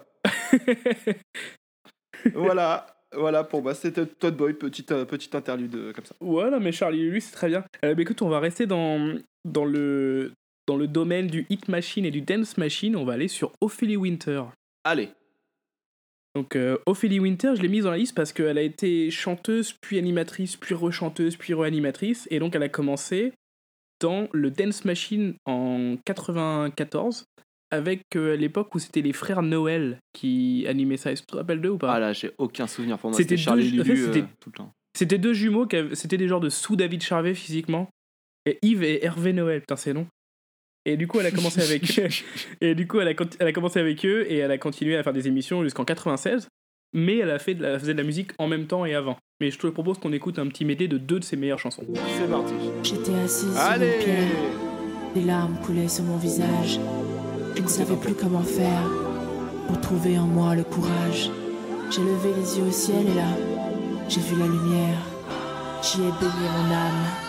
B: Voilà, voilà pour moi, c'était Todd Boy, petite, euh, petite interlude euh, comme ça.
A: Voilà, mais Charlie lui, c'est très bien. Euh, bah, écoute, on va rester dans, dans, le, dans le domaine du hit machine et du dance machine. On va aller sur Ophélie Winter.
B: Allez,
A: Donc, euh, Ophélie Winter, je l'ai mise dans la liste parce qu'elle a été chanteuse, puis animatrice, puis rechanteuse, puis re-animatrice. Et donc, elle a commencé dans le Dance Machine en 94, avec euh, l'époque où c'était les frères Noël qui animaient ça. Est-ce que tu te rappelles d'eux ou pas?
B: Ah là, j'ai aucun souvenir pour moi,
A: C'était
B: Charlie
A: deux- en fait,
B: Lulu euh, tout le temps.
A: C'était deux jumeaux, qui avaient- c'était des genres de sous-David Charvet physiquement. Et Yves et Hervé Noël, putain, c'est long. Et du coup, elle a commencé avec et du coup, elle a, conti- elle a commencé avec eux et elle a continué à faire des émissions jusqu'en 96. Mais elle a fait de la, faisait de la musique en même temps et avant. Mais je te propose qu'on écoute un petit medley de deux de ses meilleures chansons.
B: C'est parti.
J: J'étais assise sur
B: Allez
J: une pierre, des larmes coulaient sur mon visage. Je ne savais plus comment faire pour trouver en moi le courage. J'ai levé les yeux au ciel et là, j'ai vu la lumière. J'y ai baigné mon âme.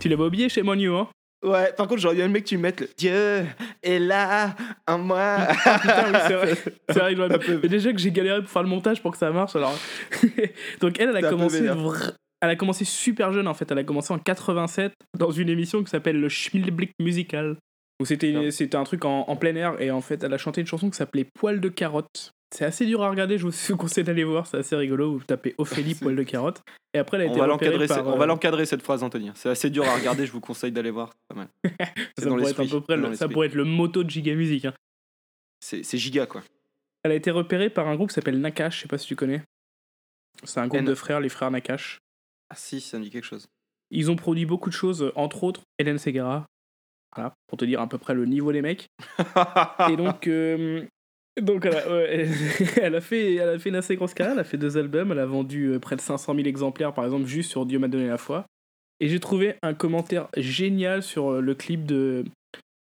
G: Tu
A: l'avais oublié chez Monio, hein?
B: Ouais, par contre, j'aurais bien aimé que tu mettes le Dieu est là, en moi.
A: Putain, oui, c'est vrai. C'est vrai, déjà que j'ai galéré pour faire le montage pour que ça marche, alors. Donc elle, elle a commencé. Elle a commencé super jeune en fait. Elle a commencé en 87 dans une émission qui s'appelle le Schmilblick Musical. Où c'était
B: Ah.
A: c'était un truc en, en plein air et en fait elle a chanté une chanson qui s'appelait Poil de carotte. C'est assez dur à regarder, je vous conseille d'aller voir, c'est assez rigolo. Vous tapez Ophélie Poil de carotte. Et après elle a
B: On
A: été
B: va
A: repérée
B: l'encadrer,
A: par,
B: c'est- on va
A: euh,
B: l'encadrer cette phrase, Anthony. C'est assez dur à regarder, je vous conseille d'aller voir. Pas mal.
A: Ça,
B: dans
A: pourrait être à
B: l'esprit,
A: peu près
B: c'est
A: le- ça pourrait être le moto de Giga Music. hein.
B: C'est c'est giga quoi.
A: Elle a été repérée par un groupe qui s'appelle Nakash, je sais pas si tu connais. C'est un groupe
B: N-
A: de frères, les frères Nakash.
B: Ah si, ça me dit quelque chose.
A: Ils ont produit beaucoup de choses, entre autres Hélène Segara. Voilà, pour te dire à peu près le niveau des mecs. Et donc, euh, donc elle, a, ouais, elle- elle a fait, elle a fait une assez grosse carrière. Elle a fait deux albums. Elle a vendu euh, près de 500 000 exemplaires, par exemple, juste sur Dieu m'a donné la foi. Et j'ai trouvé un commentaire génial sur euh, le clip de,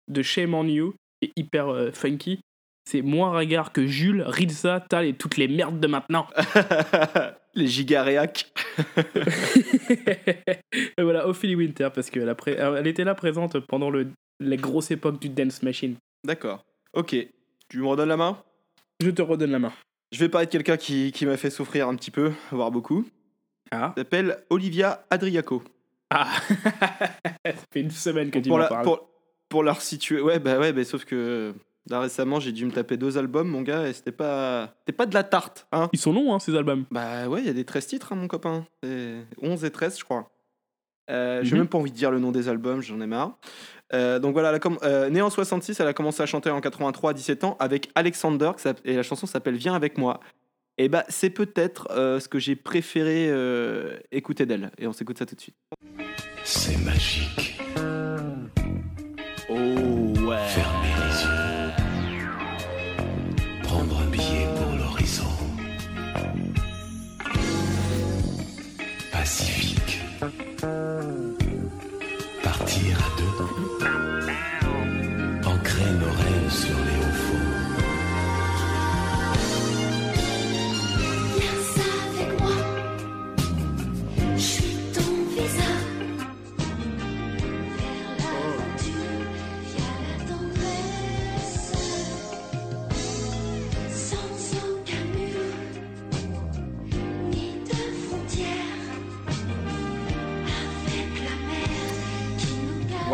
A: de Shame on You, qui est hyper euh, funky. C'est moins regard que Jules, Rizza, Tal et toutes les merdes de maintenant.
B: Les gigaréacs.
A: Et voilà, Ophélie Winter, parce qu'elle a pré- elle était là présente pendant le, la grosse époque du Dance Machine.
B: D'accord. Ok. Tu me redonnes la main?
A: Je te redonne la main.
B: Je vais parler de quelqu'un qui, qui m'a fait souffrir un petit peu, voire beaucoup.
A: Ah.
B: Elle s'appelle Olivia Adriaco.
A: Ah Ça fait une semaine que tu
B: Pour,
A: m'en
B: la,
A: parles.
B: pour, pour la resituer. Ouais, bah ouais, bah, sauf que là récemment, j'ai dû me taper deux albums, mon gars, et c'était pas, pas de la tarte, hein.
A: Ils sont longs, hein, ces albums.
B: Bah ouais, il y a des 13 titres, hein, mon copain. C'est 11 et 13, je crois. Euh, J'ai
A: Mhm.
B: même pas envie de dire le nom des albums, j'en ai marre. Euh, donc voilà, euh, née en 66, elle a commencé à chanter en 83 à 17 ans avec Alexander, et la chanson s'appelle Viens avec moi. Et bah, c'est peut-être euh, ce que j'ai préféré euh, écouter d'elle. Et on s'écoute ça tout de suite.
K: C'est magique.
B: Oh ouais.
K: Fermez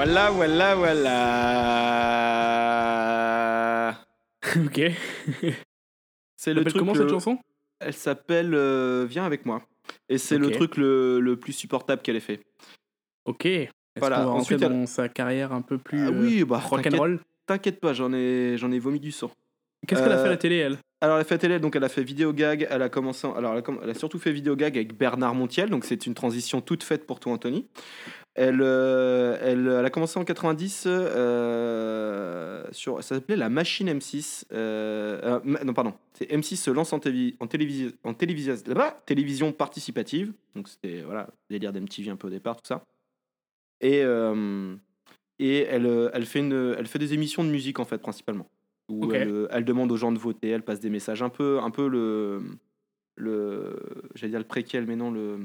B: Voilà, voilà, voilà.
A: ok.
B: C'est
A: Le
B: truc.
A: comment
B: le-
A: cette chanson?
B: Elle s'appelle euh, Viens avec moi. Et c'est le truc le, le plus supportable qu'elle ait fait.
A: Ok.
B: Voilà, ensuite, elle-
A: dans sa carrière un peu plus
B: Ah
A: euh,
B: oui, bah,
A: rock'n'roll
B: T'inquiète pas, j'en ai, j'en ai vomi du sang.
A: Qu'est-ce qu'elle a fait à
B: Euh,
A: la télé, elle?
B: Alors, elle a fait télé, donc elle a fait vidéo gag. Elle a commencé. en- Alors, elle a, elle a surtout fait vidéo gag avec Bernard Montiel, donc c'est une transition toute faite pour toi, Anthony. Elle, euh, elle, elle a commencé en 90 euh, sur. Ça s'appelait la machine M6. euh, euh, non, pardon. C'est M6 se lance en, télévi- en, télévision, en télévision, télévision participative. Donc, c'était voilà, délire d'MTV un peu au départ, tout ça. Et, et elle, elle, fait une, elle fait des émissions de musique, en fait, principalement où elle, elle demande aux gens de voter, elle passe des messages un peu, un peu le, le, j'allais dire le préquel, mais non le,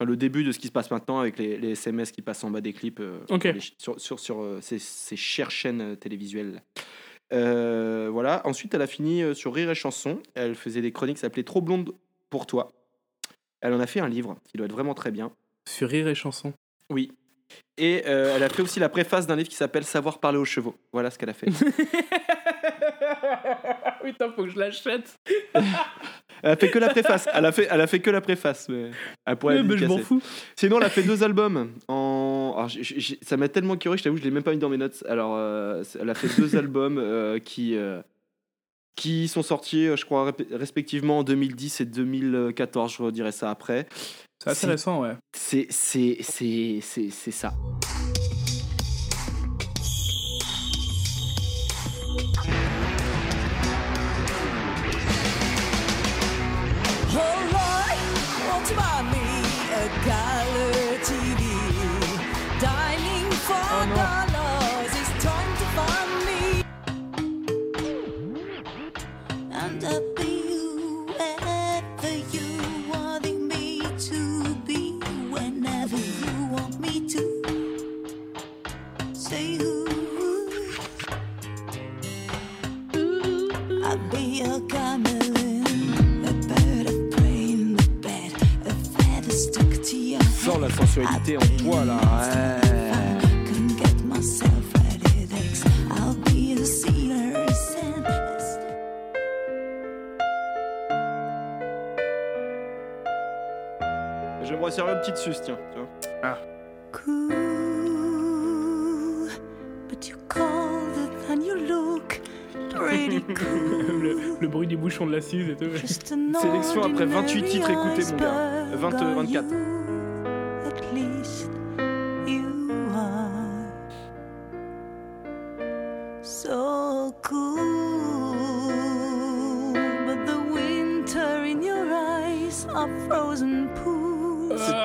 B: le début de ce qui se passe maintenant avec les, les SMS qui passent en bas des clips euh, sur, les ch- sur, sur, sur, euh, ces, ces chères chaînes euh, télévisuelles. Euh, voilà. Ensuite, elle a fini sur Rire et Chanson. Elle faisait des chroniques qui s'appelaient Trop blonde pour toi. Elle en a fait un livre qui doit être vraiment très bien.
A: Sur Rire et Chanson.
B: Oui. Et elle a fait aussi la préface d'un livre qui s'appelle Savoir parler aux chevaux. Voilà ce qu'elle a fait.
A: Putain, faut que je l'achète.
B: Elle a fait que la préface. Elle a fait, elle a fait que la préface. Mais elle pourrait
A: mais je m'en fous.
B: Sinon, elle a fait deux albums. En... alors, ça m'a tellement curieux, je t'avoue, je l'ai même pas mis dans mes notes. Alors, euh, elle a fait deux albums euh, qui, euh, qui sont sortis, je crois, respectivement en 2010 et 2014. Je redirai ça après.
A: C'est récent, ouais.
B: C'est ça.
H: Won't you buy me a color
B: sensualité en toi, là. Je me resserre une petite suce, tiens. tu vois.
A: Ah.
H: Cool, but you colder than you look. Pretty cool.
A: le, le bruit du bouchon de la suze et tout.
B: Sélection après 28 titres écoutés, mon gars.
H: ordinary
B: 20,
H: iceberg,
B: 24.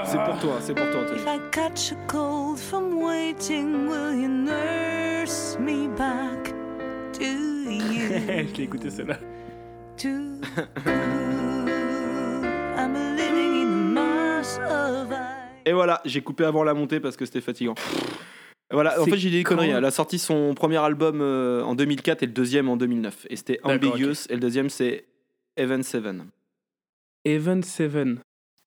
B: C'est, pour toi, c'est pour toi.
H: If I catch a cold from waiting, will you nurse me back to you?
A: je l'ai écouté celle-là.
B: Et voilà, j'ai coupé avant la montée parce que c'était fatigant. Voilà, en fait, j'ai dit des conneries. Elle a sorti son premier album euh, en 2004 et le deuxième en 2009. Et c'était Ambiguous. Et le deuxième, c'est Even Seven.
A: Even Seven.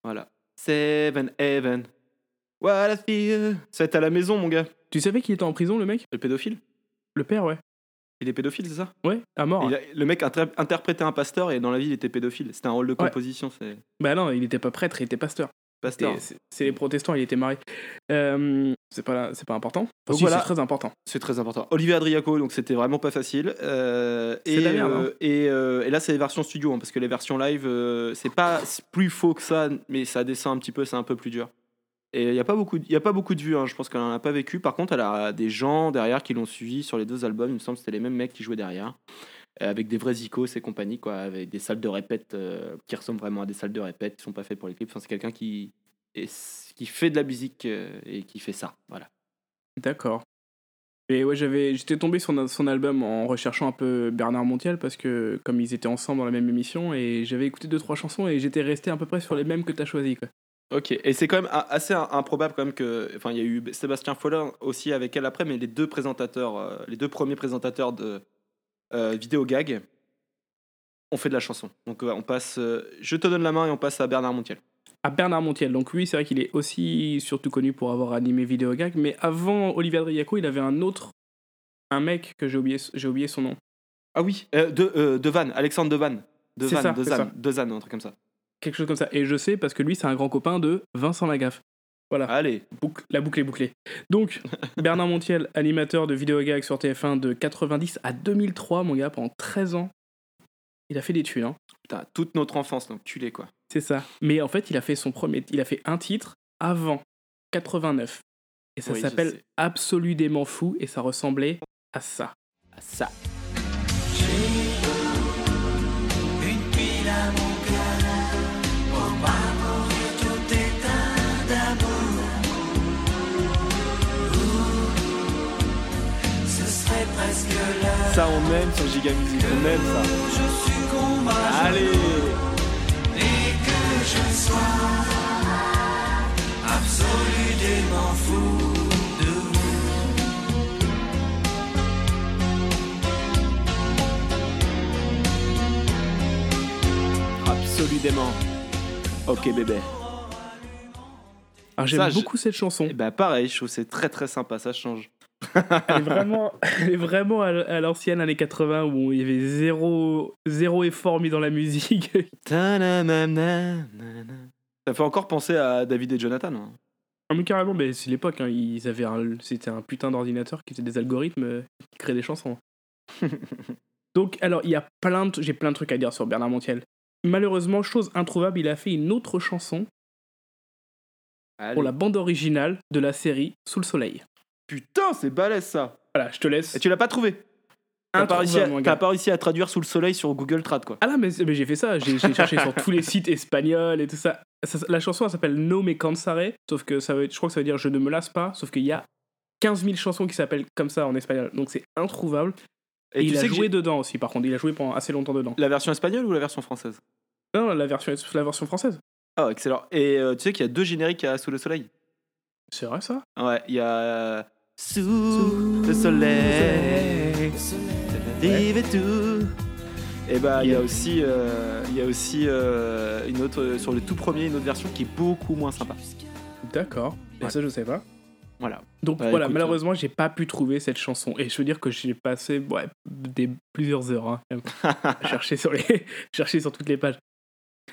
B: Voilà. Seven, Even. What a feel. Ça va être à la maison, mon gars.
A: Tu savais qu'il était en prison, le mec?
B: Le pédophile?
A: Le père, ouais.
B: Il est pédophile, c'est ça?
A: Ouais, à mort.
B: A- Le mec inter- interprétait un pasteur et dans la vie, il était pédophile. C'était un rôle de composition. c'est
A: Bah non, il était pas prêtre, il était pasteur.
B: Pasteur.
A: C'est les protestants, il était marié. Euh, c'est pas, pas important.
B: Donc
A: Enfin, si,
B: voilà.
A: c'est très important.
B: C'est très important. Olivier Adriaco, donc c'était vraiment pas facile. Euh,
A: C'est
B: et,
A: de la merde, hein.
B: et, euh, et là, c'est les versions studio, hein, parce que les versions live, c'est pas plus faux que ça, mais ça descend un petit peu, c'est un peu plus dur. Et il n'y a, pas beaucoup y a pas beaucoup de vues, hein, je pense qu'elle n'en a pas vécu. Par contre, elle a des gens derrière qui l'ont suivi sur les deux albums. Il me semble que c'était les mêmes mecs qui jouaient derrière, avec des vrais icos et compagnie, quoi, avec des salles de répète euh, qui ressemblent vraiment à des salles de répète, qui sont pas faites pour les clips. Enfin, c'est quelqu'un qui, est- qui fait de la musique euh, et qui fait ça. Voilà.
A: D'accord. Et ouais, j'avais, j'étais tombé sur son album en recherchant un peu Bernard Montiel parce que comme ils étaient ensemble dans la même émission et j'avais écouté deux trois chansons et j'étais resté à peu près sur les mêmes que t'as choisi quoi.
B: Ok, et c'est quand même assez im- improbable quand même que, enfin, il y a eu Sébastien Foller aussi avec elle après, mais les deux présentateurs, euh, les deux premiers présentateurs de euh, vidéo gag ont fait de la chanson. Donc euh, on passe, euh, je te donne la main et on passe à Bernard Montiel.
A: À Bernard Montiel. Donc lui, c'est vrai qu'il est aussi surtout connu pour avoir animé Vidéo Gag, mais avant Olivier Adriaco, il avait un autre, un mec que j'ai oublié, j'ai oublié son nom.
B: Ah oui, euh, de euh, Devan, Alexandre Devan,
A: C'est
B: Devan,
A: ça, c'est
B: Dezan,
A: ça.
B: Dezan, un truc comme ça.
A: Quelque chose comme ça. Et je sais parce que lui, c'est un grand copain de Vincent Lagaffe. Voilà.
B: Allez,
A: Boucle- la boucle est bouclée. Donc, Bernard Montiel, animateur de Vidéo Gag sur TF1 de 90 à 2003, mon gars, pendant 13 ans. Il a fait des tuiles, hein.
B: putain, toute notre enfance, donc tu l'es quoi.
A: C'est ça. Mais en fait, il a fait son premier. Il a fait un titre avant 89. Et ça
B: Oui,
A: s'appelle. Absolument Fou et ça ressemblait à ça.
B: Ah, ça.
D: Une pile à mon
B: Ça on aime sur Giga Music, on aime ça.
D: Je
B: Allez,
D: Et que je sois Absolument fou de vous
B: absolument. Ok bébé.
A: Alors j'aime beaucoup cette chanson.
B: Et bah pareil, je trouve c'est très très sympa, ça change.
A: Elle est vraiment, elle est vraiment à, à l'ancienne années 80 où il y avait zéro, zéro effort mis dans la musique.
B: Ça fait encore penser à David et Jonathan. hein.
A: Ah, mais carrément, mais c'est l'époque. hein, ils avaient c'était un putain d'ordinateur qui faisait des algorithmes euh, qui créaient des chansons. Donc, alors, il y a plein de, j'ai plein de trucs à dire sur Bernard Montiel. Malheureusement, chose introuvable, il a fait une autre chanson
B: Allez.
A: pour la bande originale de la série Sous le soleil.
B: Putain, c'est balèze ça.
A: Voilà, je te laisse.
B: Et tu l'as pas trouvé T'as pas, réussi à, t'as pas réussi à traduire sous le soleil sur Google Trad quoi.
A: Ah là, mais, mais j'ai fait ça, j'ai j'ai cherché sur tous les sites espagnols et tout ça. Ça- la chanson, elle s'appelle No me cansaré, sauf que ça veut, je crois que ça veut dire je ne me lasse pas, sauf qu'il y a 15 000 chansons qui s'appellent comme ça en espagnol, donc c'est introuvable. Et,
B: Et,
A: il
B: tu
A: a
B: sais que
A: joué
B: j'ai-
A: dedans aussi, par contre, il a joué pendant assez longtemps dedans.
B: la version espagnole ou la version française?
A: Non, non, la version, la version française.
B: Ah excellent. Et euh, tu sais qu'il y a deux génériques à Sous le soleil?
A: C'est vrai ça?
B: Ouais, il y a euh, Sous le soleil. Vive et tout. Et bah il y a aussi, euh, il y a aussi euh, une autre euh, sur le tout premier une autre version qui est beaucoup moins sympa.
A: D'accord, et
B: Ouais.
A: ça je sais pas.
B: Voilà.
A: Donc
B: Bah,
A: voilà,
B: écoute,
A: malheureusement, j'ai pas pu trouver cette chanson. Et je veux dire que j'ai passé ouais, des, plusieurs heures hein, à chercher, sur les, chercher sur toutes les pages.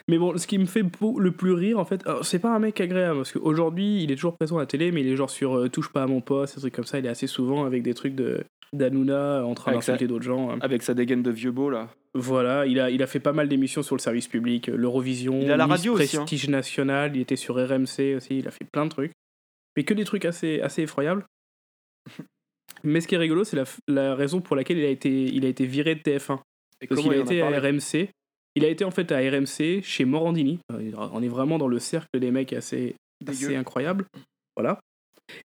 A: Mais bon, ce qui me fait le plus rire, en fait, c'est pas un mec agréable, parce qu'aujourd'hui, il est toujours présent à la télé, mais il est genre sur euh, Touche pas à mon poste, des trucs comme ça, il est assez souvent avec des trucs de d'Anouna en train d'insulter d'autres gens. hein.
B: Avec sa dégaine de vieux beau là.
A: Voilà, il a, il a fait pas mal d'émissions sur le service public, euh, l'Eurovision,
B: Il a la
A: Miss
B: radio aussi, hein.
A: Prestige National, il était sur RMC aussi, il a fait plein de trucs. Mais que des trucs assez, assez effroyables. Mais ce qui est rigolo, c'est la, raison pour laquelle il a été, il a été viré de TF1.
B: Et
A: Parce qu'il a été à RMC. Il a été en fait à RMC chez Morandini. Euh, On est vraiment dans le cercle des mecs assez, assez
B: Dégueu.
A: incroyable. Voilà.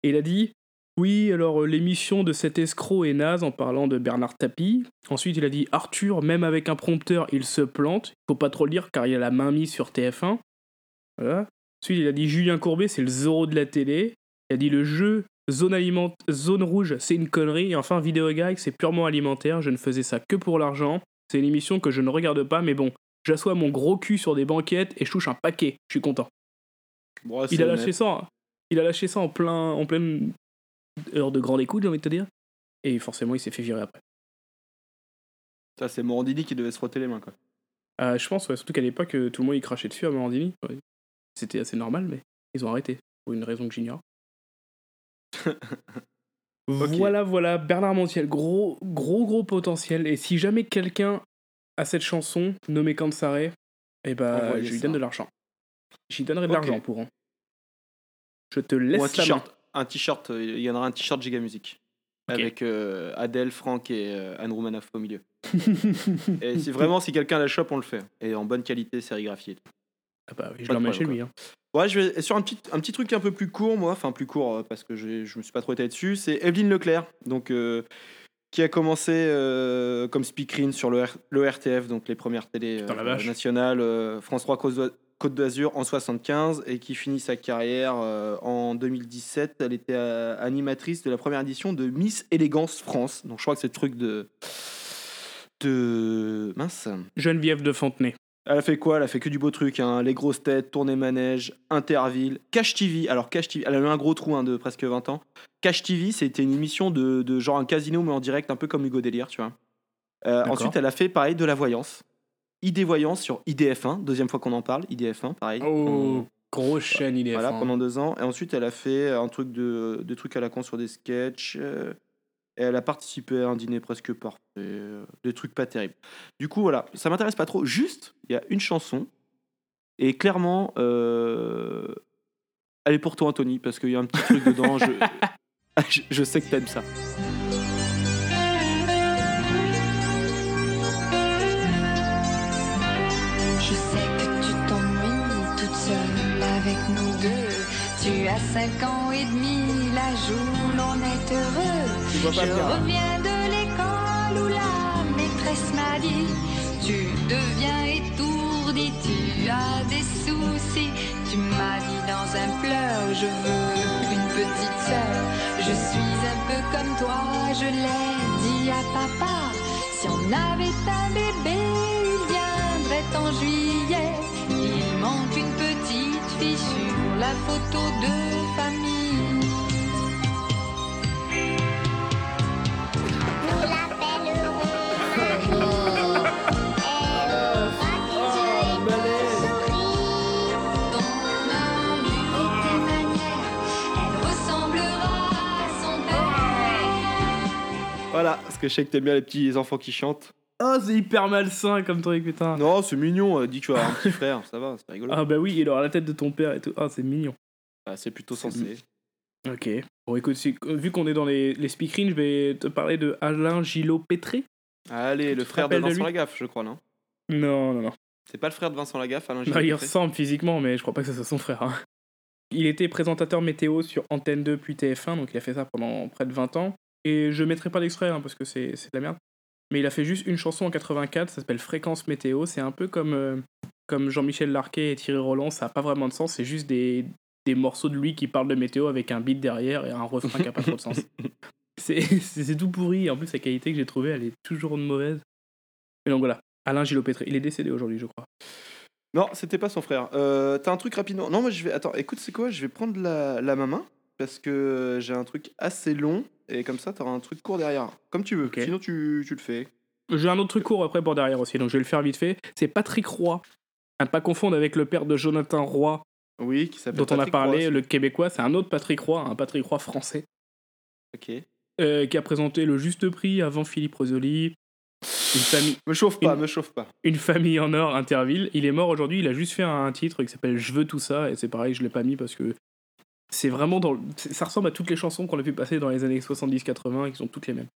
A: Et il a dit Oui, alors euh, l'émission de cet escroc est naze en parlant de Bernard Tapie. Ensuite, il a dit Arthur, même avec un prompteur, il se plante. Il faut pas trop le dire car il a la main mise sur TF1. Voilà. Ensuite, il a dit Julien Courbet, c'est le Zorro de la télé. Il a dit Le jeu Zone, aliment... Zone rouge, c'est une connerie. Et enfin, Vidéo Gag, c'est purement alimentaire. Je ne faisais ça que pour l'argent. C'est une émission que je ne regarde pas, mais bon, j'assois mon gros cul sur des banquettes et je touche un paquet. Je suis content.
B: Bon,
A: Il a lâché ça. hein. Il a lâché ça en plein, en pleine heure de grande écoute, j'ai envie de te dire. Et forcément, il s'est fait virer après.
B: Ça c'est Morandini qui devait se frotter les mains quoi.
A: Euh, je pense, ouais, surtout qu'à l'époque, euh, tout le monde y crachait dessus à Morandini. Ouais. C'était assez normal, mais. Ils ont arrêté, pour une raison que j'ignore. Voilà, voilà, Bernard Montiel, gros, gros, gros potentiel. Et si jamais quelqu'un a cette chanson nommée Kansare, eh ben, je lui
B: ça.
A: donne de l'argent. J'y donnerai de l'argent pour. hein. Je te
B: Ou un
A: laisse
B: t-shirt. Un t-shirt, euh, il y en aura un t-shirt Giga Music. Avec euh, Adèle, Franck et euh, Anne Roumanoff au milieu. et si vraiment, si quelqu'un la chope, on le fait. Et en bonne qualité sérigraphiée.
A: Ah bah oui, je l'emmène chez lui. hein.
B: Ouais, je vais sur un petit, un petit truc un peu plus court, moi, enfin plus court euh, parce que je me suis pas trop étalé dessus. C'est Evelyne Leclerc, donc euh, qui a commencé euh, comme speakerine sur le, R- le RTF, donc les premières télé euh, nationales, euh, France 3 Côte d'Azur en 75 et qui finit sa carrière euh, en 2017. Elle était animatrice de la première édition de Miss Élégance France. Donc je crois que c'est le truc de de mince.
A: Geneviève de Fontenay.
B: Elle a fait quoi? Elle a fait que du beau truc, hein. les grosses têtes, tournée manège, Interville, Cash TV. Alors Cash TV, elle a eu un gros trou hein, de presque 20 ans. Cash TV, c'était une émission de, de genre un casino mais en direct, un peu comme Hugo Délire, tu vois. Euh, ensuite, elle a fait pareil de la voyance. ID Voyance sur IDF1, deuxième fois qu'on en parle, IDF1, pareil.
A: Oh, grosse chaîne IDF.
B: Voilà, pendant deux ans. Et ensuite, elle a fait un truc de, de trucs à la con sur des sketchs. euh, et elle a participé à un dîner presque parfait. euh, des trucs pas terribles. Du coup, voilà, ça m'intéresse pas trop. Juste, il y a une chanson. Et clairement, euh, elle est pour toi, Anthony, parce qu'il y a un petit truc dedans. Je, je, je sais que t'aimes ça.
L: Je sais que tu t'ennuies toute seule avec nous deux. Tu as cinq ans et demi, l'âge où l'on est heureux. Je reviens de l'école où la maîtresse m'a dit Tu deviens étourdi, tu as des soucis. Tu m'as dit dans un pleur Je veux une petite sœur. Je suis un peu comme toi, je l'ai dit à papa. Si on avait un bébé, il viendrait en juillet. Il manque une petite fille sur la photo de
B: Voilà, parce que je sais que t'aimes bien les petits enfants qui chantent.
A: Oh, c'est hyper malsain comme truc, putain.
B: Non, c'est mignon. euh, dis que tu as un petit frère, ça va, c'est rigolo.
A: Ah bah oui, il aura la tête de ton père et tout. Ah, c'est mignon.
B: Ah, c'est plutôt sensé.
A: Ok. Bon, écoute, si- vu qu'on est dans les, les speakerines, je vais te parler de Alain Gillot-Pétré.
B: Allez, le
A: te
B: frère de
A: rappelles de
B: Vincent
A: lui
B: Lagaffe, je crois, non?
A: Non, non, non.
B: C'est pas le frère de Vincent Lagaffe, Alain
A: Non,
B: Gilles
A: il
B: Pétré?
A: ressemble physiquement, mais je crois pas que ce soit son frère. hein. Il était présentateur météo sur Antenne 2 puis TF1, donc il a fait ça pendant près de 20 ans. Et je mettrai pas d'extrait hein, parce que c'est c'est de la merde. Mais il a fait juste une chanson en 84, ça s'appelle Fréquence Météo. C'est un peu comme, euh, comme Jean-Michel Larquet et Thierry Roland, ça a pas vraiment de sens, c'est juste des, des morceaux de lui qui parlent de météo avec un beat derrière et un refrain qui a pas trop de sens. C'est tout pourri, en plus la qualité que j'ai trouvée, elle est toujours mauvaise. Mais donc voilà, Alain Gillot-Pétré, il est décédé aujourd'hui, je crois.
B: Non, c'était pas son frère. Euh, T'as un truc rapidement Non, moi je vais. Attends, écoute, c'est quoi? Je vais prendre la, la ma main parce que j'ai un truc assez long et comme ça t'auras un truc court derrière. Comme tu veux. Sinon tu, tu le fais.
A: J'ai un autre truc court après pour derrière aussi, donc je vais le faire vite fait. C'est Patrick Roy. À ne pas confondre avec le père de Jonathan Roy,
B: Oui, qui s'appelle.
A: dont on a parlé,
B: Roy.
A: le québécois. C'est un autre Patrick Roy, un Patrick Roy français,
B: Ok.
A: euh, qui a présenté le juste prix avant Philippe Rosoli. Une famille,
B: Me chauffe pas,
A: Une-
B: me chauffe pas.
A: une famille en or, Interville. Il est mort aujourd'hui, il a juste fait un titre qui s'appelle Je veux tout ça, et c'est pareil, je l'ai pas mis parce que c'est vraiment dans. le- Ça ressemble à toutes les chansons qu'on a pu passer dans les années 70-80 et qui sont toutes les mêmes.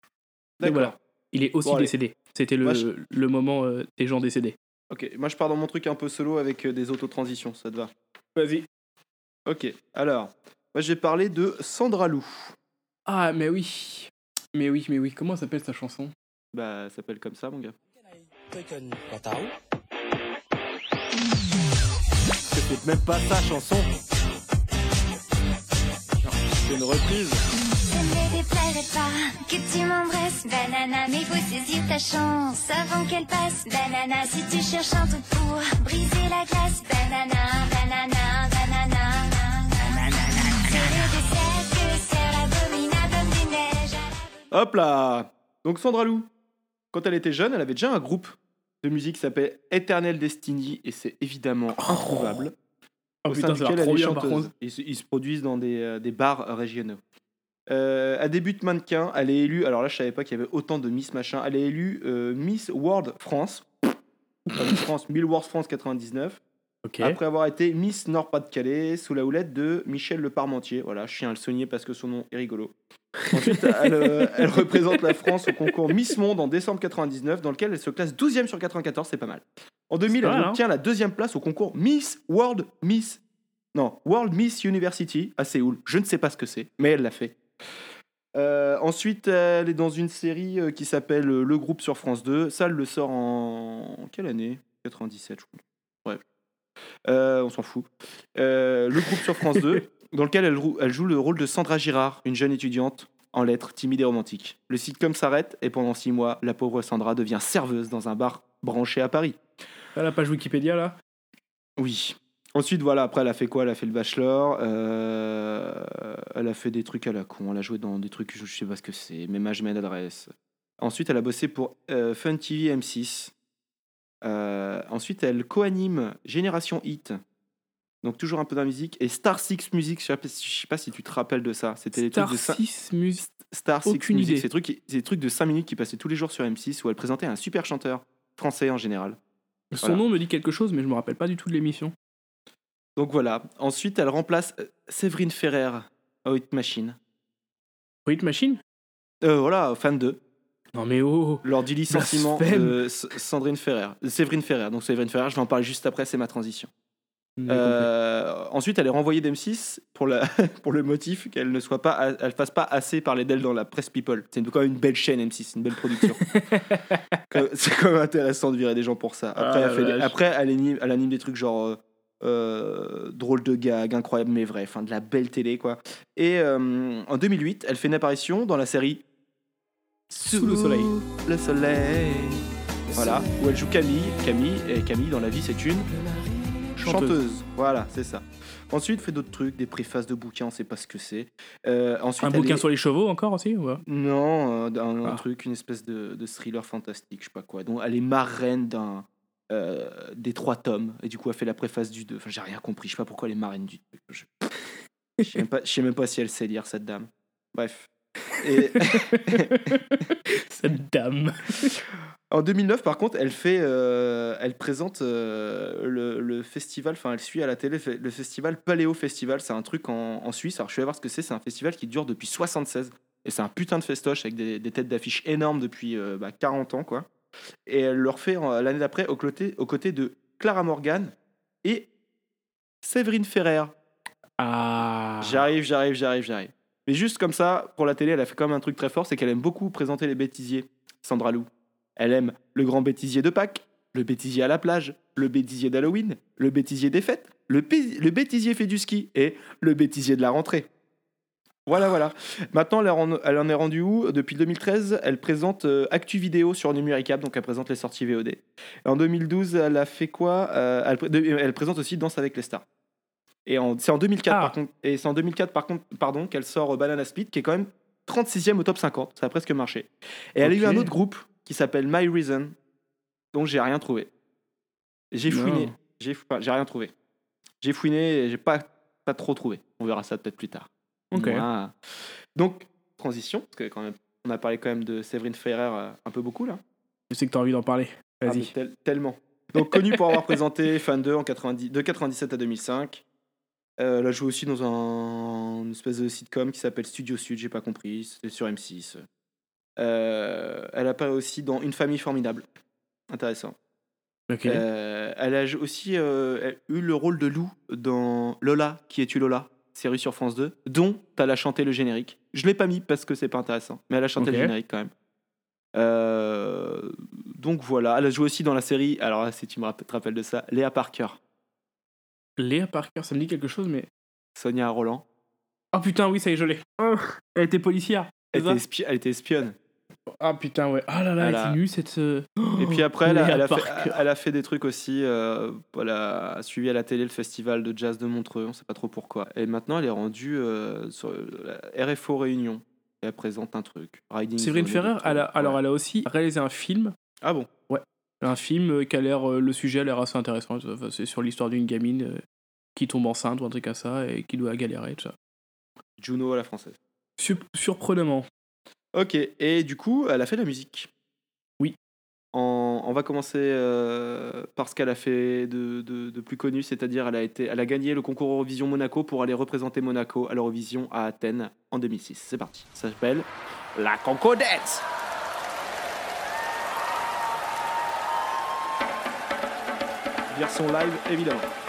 A: Et voilà. Il est aussi
B: Bon,
A: décédé. C'était le,
B: Moi, je-
A: le moment euh, des gens décédés.
B: Ok, moi je pars dans mon truc un peu solo avec euh, des autotransitions, ça te va?
A: Vas-y.
B: Ok, alors, moi je vais parler de Sandra Lou.
A: Ah, mais oui. Mais oui, mais oui. Comment s'appelle sa chanson?
B: Bah, ça s'appelle comme ça, mon gars. C'est même pas sa chanson. C'est une reprise.
L: Ça ne déplairait pas que tu m'embrasses, banana, mais faut saisir ta chance avant qu'elle passe, banana. Si tu cherches un truc pour briser la glace, banana, banana, banana, banana. C'est le dessert que sert l'abominable homme des neiges.
B: Hop là Donc Sandra Lou, quand elle était jeune, elle avait déjà un groupe de musique qui s'appelait Eternal Destiny et c'est évidemment introuvable.
A: Oh
B: au
A: putain,
B: sein
A: ça a l'air
B: duquel elle
A: trop
B: est
A: bien, par
B: chanteuse.
A: contre.
B: Ils, se- ils se produisent dans des, euh, des bars régionaux. Euh, elle débute mannequin, elle est élue, alors là je savais pas qu'il y avait autant de Miss machin, elle est élue euh, Miss World France, Miss France, Miss World France 99, Après avoir été Miss Nord-Pas-de-Calais sous la houlette de Michel Le Parmentier. Voilà, je tiens à le souligner parce que son nom est rigolo. Ensuite, elle, euh, elle représente la France au concours Miss Monde en décembre 99, dans lequel elle se classe 12e sur 94, c'est pas mal. En 2000,
A: pas
B: elle
A: mal, hein.
B: obtient la deuxième place au concours Miss World Miss. Non, World Miss University à Séoul. Je ne sais pas ce que c'est, mais elle l'a fait. Euh, ensuite, elle est dans une série euh, qui s'appelle Le Groupe sur France 2. Ça, elle le sort en. Quelle année? 97, je crois. Euh, on s'en fout. Euh, le groupe sur France 2, dans lequel elle, joue le rôle de Sandra Girard, une jeune étudiante en lettres, timide et romantique. Le sitcom s'arrête et pendant six mois, la pauvre Sandra devient serveuse dans un bar branché à Paris.
A: Ah, la page Wikipédia là?
B: Oui. Ensuite, voilà, après, elle a fait quoi? Elle a fait le Bachelor. euh, elle a fait des trucs à la con. Elle a joué dans des trucs, je sais pas ce que c'est. Même âge, même adresse. Ensuite, elle a bossé pour Fun TV M6. Euh, ensuite, elle co-anime Génération Hit. Donc, toujours un peu la musique. Et Star Six Music, je sais pas, je sais pas si tu te rappelles de ça. C'était les
A: Star
B: trucs de cin-
A: 6 Music.
B: Star Six
A: Aucune
B: Music. des trucs, des trucs de 5 minutes qui passaient tous les jours sur M6 où elle présentait un super chanteur français en général.
A: Son
B: Voilà.
A: nom me dit quelque chose, mais je me rappelle pas du tout de l'émission.
B: Donc voilà. Ensuite, elle remplace euh, Séverine Ferrer à Hit Machine.
A: Hit Machine?
B: Euh, voilà, fan 2.
A: Non mais oh
B: Lors du licenciement
A: Blasphème.
B: de S- Sandrine Ferrer. Séverine Ferrer. Donc Séverine Ferrer, je vais en parler juste après, c'est ma transition. Euh, ensuite, elle est renvoyée d'M6 pour, la, pour le motif qu'elle ne soit pas, elle fasse pas assez parler d'elle dans la presse People. C'est quand même une belle chaîne M6, une belle production. C'est quand même intéressant de virer des gens pour ça. Après,
A: Ah,
B: elle, fait après elle, anime, elle anime des trucs genre euh, euh, drôle de gag, incroyable mais vrai, enfin de la belle télé quoi. Et euh, en 2008, elle fait une apparition dans la série
A: Sous le soleil.
B: Le soleil. Voilà, où elle joue Camille. Camille, et Camille dans la vie, c'est une chanteuse.
A: Chanteuse.
B: Voilà, c'est ça. Ensuite, fait d'autres trucs, des préfaces de bouquins, on sait pas ce que c'est. Euh, ensuite,
A: Un bouquin
B: est-
A: sur les chevaux encore aussi ou pas?
B: Non, euh, un, un
A: Ah.
B: truc, une espèce de, de thriller fantastique, je sais pas quoi. Donc, elle est marraine d'un euh, des trois tomes, et du coup, elle fait la préface du 2. Enfin, j'ai rien compris, je sais pas pourquoi elle est marraine du 2. Je, je sais même pas, je sais même pas si elle sait lire cette dame. Bref. Et
A: Cette dame.
B: en 2009, par contre, elle fait, euh, elle présente euh, le, le festival, enfin, elle suit à la télé le festival Paléo Festival. C'est un truc en, en Suisse. Alors, je vais voir ce que c'est. C'est un festival qui dure depuis 76. Et c'est un putain de festoche avec des, des têtes d'affiche énormes depuis euh, bah, 40 ans, quoi. Et elle le refait l'année d'après aux côtés, aux côtés de Clara Morgan et Séverine Ferrer.
A: Ah.
B: J'arrive, j'arrive, j'arrive, j'arrive. Mais juste comme ça, pour la télé, elle a fait quand même un truc très fort, c'est qu'elle aime beaucoup présenter les bêtisiers, Sandra Lou. Elle aime le grand bêtisier de Pâques, le bêtisier à la plage, le bêtisier d'Halloween, le bêtisier des fêtes, le, bêtisier fait du ski et le bêtisier de la rentrée. Voilà, voilà. Maintenant, elle en, est rendue où? Depuis 2013, elle présente euh, Actu Vidéo sur Numéricable, donc elle présente les sorties VOD. En 2012, elle a fait quoi? Euh, elle présente aussi Danse avec les stars. Et c'est en 2004
A: Ah.
B: par contre. Et c'est en 2004 par contre, pardon, qu'elle sort euh, Banana Split, qui est quand même 36e au top 50. Ça a presque marché. Et elle a eu un autre groupe qui s'appelle My Reason, dont j'ai rien trouvé. J'ai fouiné. J'ai enfin, j'ai rien trouvé. J'ai fouiné et j'ai pas pas trop trouvé. On verra ça peut-être plus tard. Voilà. Donc transition, parce que quand même, on a parlé quand même de Séverine Ferrer euh, un peu beaucoup là.
A: Je sais que t'as envie d'en parler.
B: Ah,
A: Vas-y.
B: tel- tellement. Donc connu pour avoir présenté Fan 2 en 90, de 97 à 2005. Euh, elle a joué aussi dans un, une espèce de sitcom qui s'appelle Studio Sud, j'ai pas compris, c'était sur M6. Euh, elle apparaît aussi dans Une famille formidable. Intéressant.
A: Ok.
B: Euh, elle a aussi eu le rôle de Lou dans Lola, qui es-tu Lola? Série sur France 2, dont elle a chanté le générique. Je l'ai pas mis parce que c'est pas intéressant, mais elle a chanté le générique quand même. Donc voilà, elle a joué aussi dans la série, alors là, si tu me te rappelles de ça, Léa Parker,
A: Léa Parker, ça me dit quelque chose, mais.
B: Sonia Roland.
A: Oh putain, oui, ça y est, je l'ai. Oh, elle était policière.
B: Elle était, espi- elle était espionne.
A: Ah putain, ouais. Ah là là,
B: Elle
A: elle
B: a-
A: était nulle cette. euh,
B: Et puis après, elle a,
A: Léa
B: elle a fait,
A: Parker.
B: elle a fait des trucs aussi. euh, elle a suivi à la télé le festival de jazz de Montreux, on sait pas trop pourquoi. Et maintenant, elle est rendue euh, sur la RFO Réunion. Et elle présente un truc. Riding
A: Séverine Ferrer, elle a- alors
B: Ouais.
A: elle a aussi réalisé un film.
B: Ah bon?
A: Un film qui a l'air. euh, le sujet a l'air assez intéressant. Enfin, c'est sur l'histoire d'une gamine euh, qui tombe enceinte ou un truc comme ça et qui doit galérer, tout ça.
B: Juno à la française.
A: Sup- surprenamment.
B: Ok, et du coup, elle a fait de la musique?
A: Oui.
B: En- on va commencer euh, par ce qu'elle a fait de, de- de plus connu, c'est-à-dire elle a été, elle a gagné le concours Eurovision Monaco pour aller représenter Monaco à l'Eurovision à Athènes en 2006. C'est parti. Ça s'appelle La Concodette. Version live, évidemment.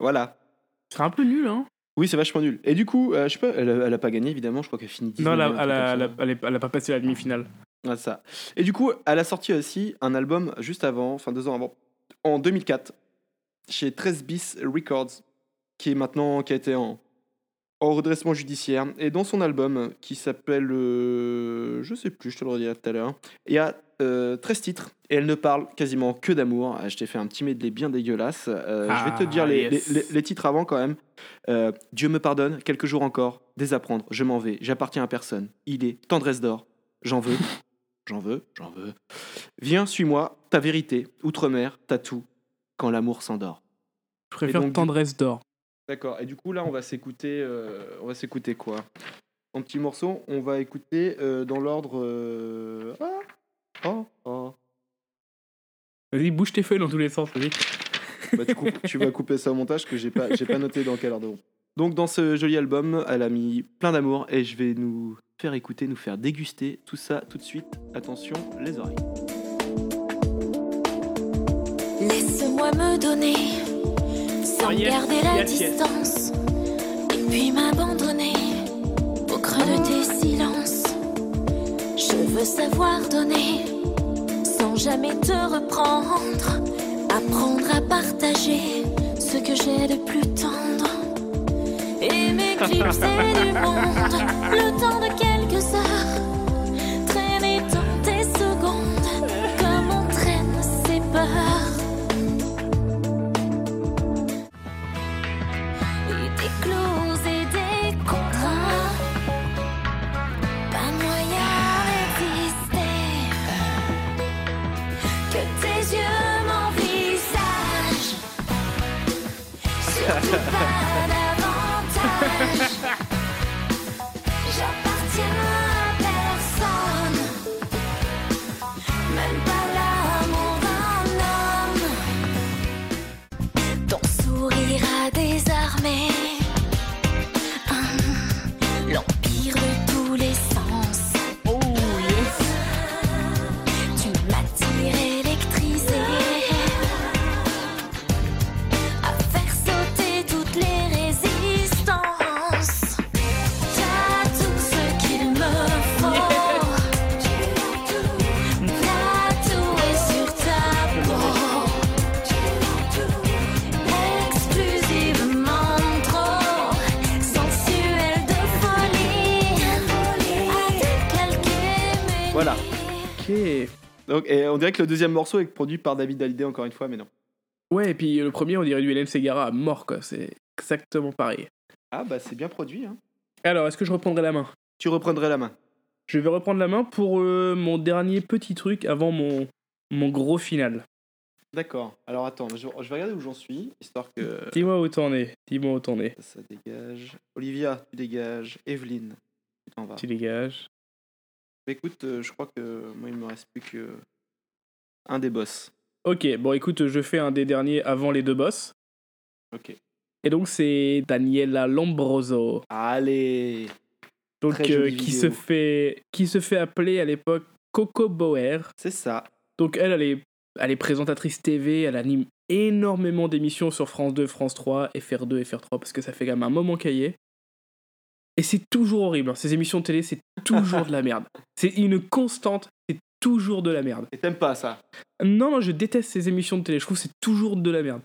B: Voilà.
A: C'est un peu nul, hein
B: Oui, c'est vachement nul. Et du coup, euh, je sais pas, elle a, elle a pas gagné évidemment, je crois qu'elle finit 19
A: Non, elle a, elle, a, elle, elle pas passé la demi-finale.
B: Ouais, ça. Et du coup, elle a sorti aussi un album juste avant, enfin deux ans avant, en 2004, chez 13 bis Records, qui est maintenant, qui a été en, en redressement judiciaire. Et dans son album, qui s'appelle, euh, je sais plus, je te le redirai tout à l'heure, il y a euh, 13 titres, et elle ne parle quasiment que d'amour. Ah, Je t'ai fait un petit medley bien dégueulasse. Euh, je vais te
A: Ah,
B: dire les,
A: yes.
B: les- les- les titres avant quand même. Euh, Dieu me pardonne, quelques jours encore, désapprendre, je m'en vais, j'appartiens à personne. Il est tendresse d'or, j'en veux, j'en veux, j'en veux. Viens, suis-moi, ta vérité, outre-mer, t'as tout, quand l'amour s'endort.
A: Je préfère
B: donc,
A: Tendresse d'or.
B: D'accord. Et du coup là, on va s'écouter, euh, on va s'écouter quoi? En petits morceaux, on va écouter euh, dans l'ordre. Ah, oh, oh.
A: Vas-y, bouge tes feuilles dans tous les sens, vas-y.
B: Bah, tu, coupes- tu vas couper ça au montage que j'ai pas, j'ai pas noté dans quel ordre. Donc dans ce joli album, elle a mis plein d'amour et je vais nous faire écouter, nous faire déguster tout ça tout de suite. Attention, les oreilles.
H: Laisse-moi me donner, sans
A: Oh, yes,
H: garder la
A: yes, yes.
H: distance, et puis m'abandonner au creux de tes silences. Veux savoir donner, sans jamais te reprendre, apprendre à partager ce que j'ai de plus tendre. Et m'éclipser du monde, le temps de quelques heures, traîner dans tes secondes, comme on traîne ses peurs.
B: Donc, et on dirait que le deuxième morceau est produit par David Hallyday encore une fois, mais non.
A: Ouais, et puis le premier, on dirait du Hélène Segara à mort, quoi. C'est exactement pareil.
B: Ah bah c'est bien produit. Hein.
A: Alors, est-ce que je reprendrai la main?
B: Tu reprendrais la main.
A: Je vais reprendre la main pour euh, mon dernier petit truc avant mon, mon gros final.
B: D'accord. Alors attends, je, je vais regarder où j'en suis, histoire que
A: Dis-moi où t'en es. Dis-moi où t'en es.
B: ça dégage. Olivia, tu dégages. Evelyne, tu t'en vas.
A: Tu dégages.
B: Bah, Écoute, euh, je crois que moi il me reste plus que un des boss.
A: Ok, bon écoute, je fais un des derniers avant les deux boss.
B: Ok.
A: Et donc c'est Daniela Lombroso.
B: Allez.
A: Donc, euh, qui,
B: vidéo.
A: se fait, qui se fait appeler à l'époque Coco Bauer.
B: C'est ça.
A: Donc, elle, elle est, elle est présentatrice TV, elle anime énormément d'émissions sur France 2, France 3, FR2, FR3, parce que ça fait quand même un moment qu'elle y est. Et c'est toujours horrible. hein. Ces émissions de télé, c'est toujours de la merde. C'est une constante, c'est toujours de la merde.
B: Et t'aimes pas ça?
A: Non, non, je déteste ces émissions de télé. Je trouve que c'est toujours de la merde.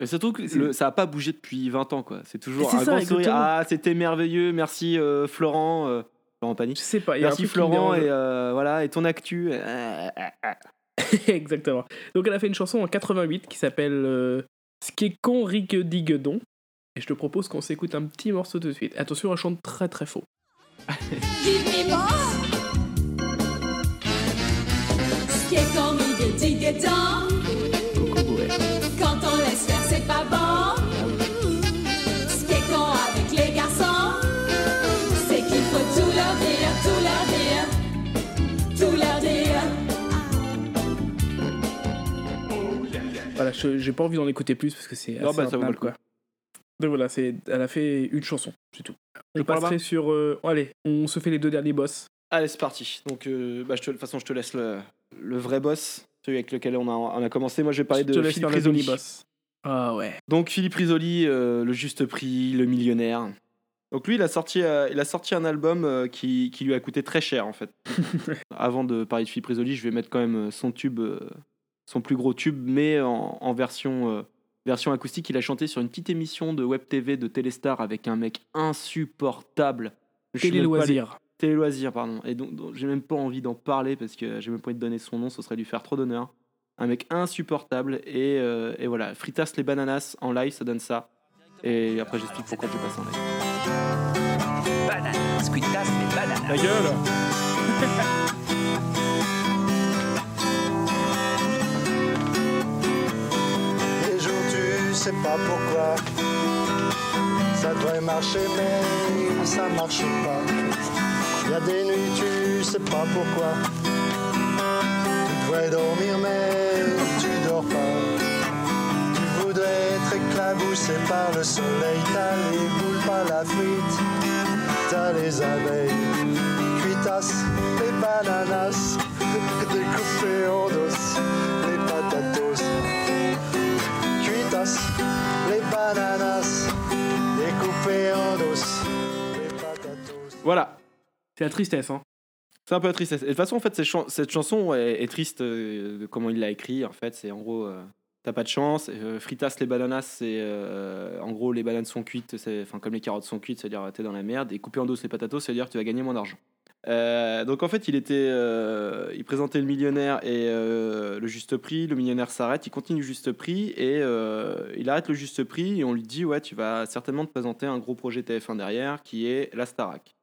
B: Mais surtout que le- ça a pas bougé depuis 20 ans, quoi. C'est toujours un
A: ça,
B: grand sourire. Ah, c'était merveilleux, merci euh, Florent. euh, Florent Pagny.
A: Je sais pas.
B: Merci Florent et euh, voilà et ton actu. euh, euh.
A: Exactement. Donc elle a fait une chanson en 88 qui s'appelle Ce qui est con, Rigue Diguedon. Et je te propose qu'on s'écoute un petit morceau tout de suite. Attention, elle chante très très faux.
H: Give me more. Ce qui est con, Rigue Diguedon. Quand on laisse faire, c'est pas bon. Ce qui est con avec les garçons, c'est qu'il faut tout leur dire, tout leur dire, tout leur dire.
A: Voilà, je- j'ai pas envie d'en écouter plus parce que c'est
B: Non,
A: assez
B: bah, ça vaut
A: quoi. Donc voilà, c'est, elle a fait une chanson, c'est tout.
B: Je
A: On
B: main
A: sur... euh, allez, on se fait les deux derniers boss.
B: Allez, c'est parti. Donc, euh, bah, je te, de toute façon, je te laisse le, le vrai boss, celui avec lequel on a, on a commencé. Moi, je vais parler
A: Je
B: de
A: te laisse
B: Philippe Risoli.
A: mini-boss. Ah ouais.
B: Donc, Philippe Risoli, euh, le juste prix, le millionnaire. Donc, lui, il a sorti, euh, il a sorti un album euh, qui, qui lui a coûté très cher, en fait. Avant de parler de Philippe Risoli, je vais mettre quand même son tube, son plus gros tube, mais en, en version, version acoustique. Il a chanté sur une petite émission de Web TV de Téléstar avec un mec insupportable. Je
A: Télé loisirs.
B: Télé loisirs, pardon. Et donc, donc, j'ai même pas envie d'en parler parce que j'ai même pas envie de donner son nom, ce serait lui faire trop d'honneur. Un mec insupportable. Et, euh, et voilà, Fritas les bananas en live, ça donne ça. Et après, j'explique pourquoi j'ai passé en live.
M: Bananas, cuitas, les bananas.
B: La gueule
N: sais pas pourquoi. Ça devrait marcher mais ça marche pas. Y a des nuits tu sais pas pourquoi. Tu devrais dormir mais tu dors pas. Tu voudrais être éclaboussé par le soleil. T'as les boules pas la frite T'as les abeilles Cuitas, les bananas Découpées en dos. Les patatos cuitas, les bananas, en os, les patatos.
B: Voilà.
A: C'est la tristesse, hein.
B: C'est un peu la tristesse. De toute façon, en fait, cette, chan- cette chanson est, triste euh, de comment il l'a écrit. En fait, c'est en gros, euh, t'as pas de chance. Euh, fritas les bananas, c'est euh, en gros, les bananes sont cuites, enfin comme les carottes sont cuites, c'est-à-dire t'es dans la merde. Et couper en dos les patatos, c'est-à-dire tu vas gagner moins d'argent. Euh, donc en fait, il était, euh, il présentait le millionnaire et euh, le juste prix. Le millionnaire s'arrête, il continue le juste prix et il arrête le juste prix et on lui dit ouais, tu vas certainement te présenter un gros projet TF1 derrière qui est la Starac.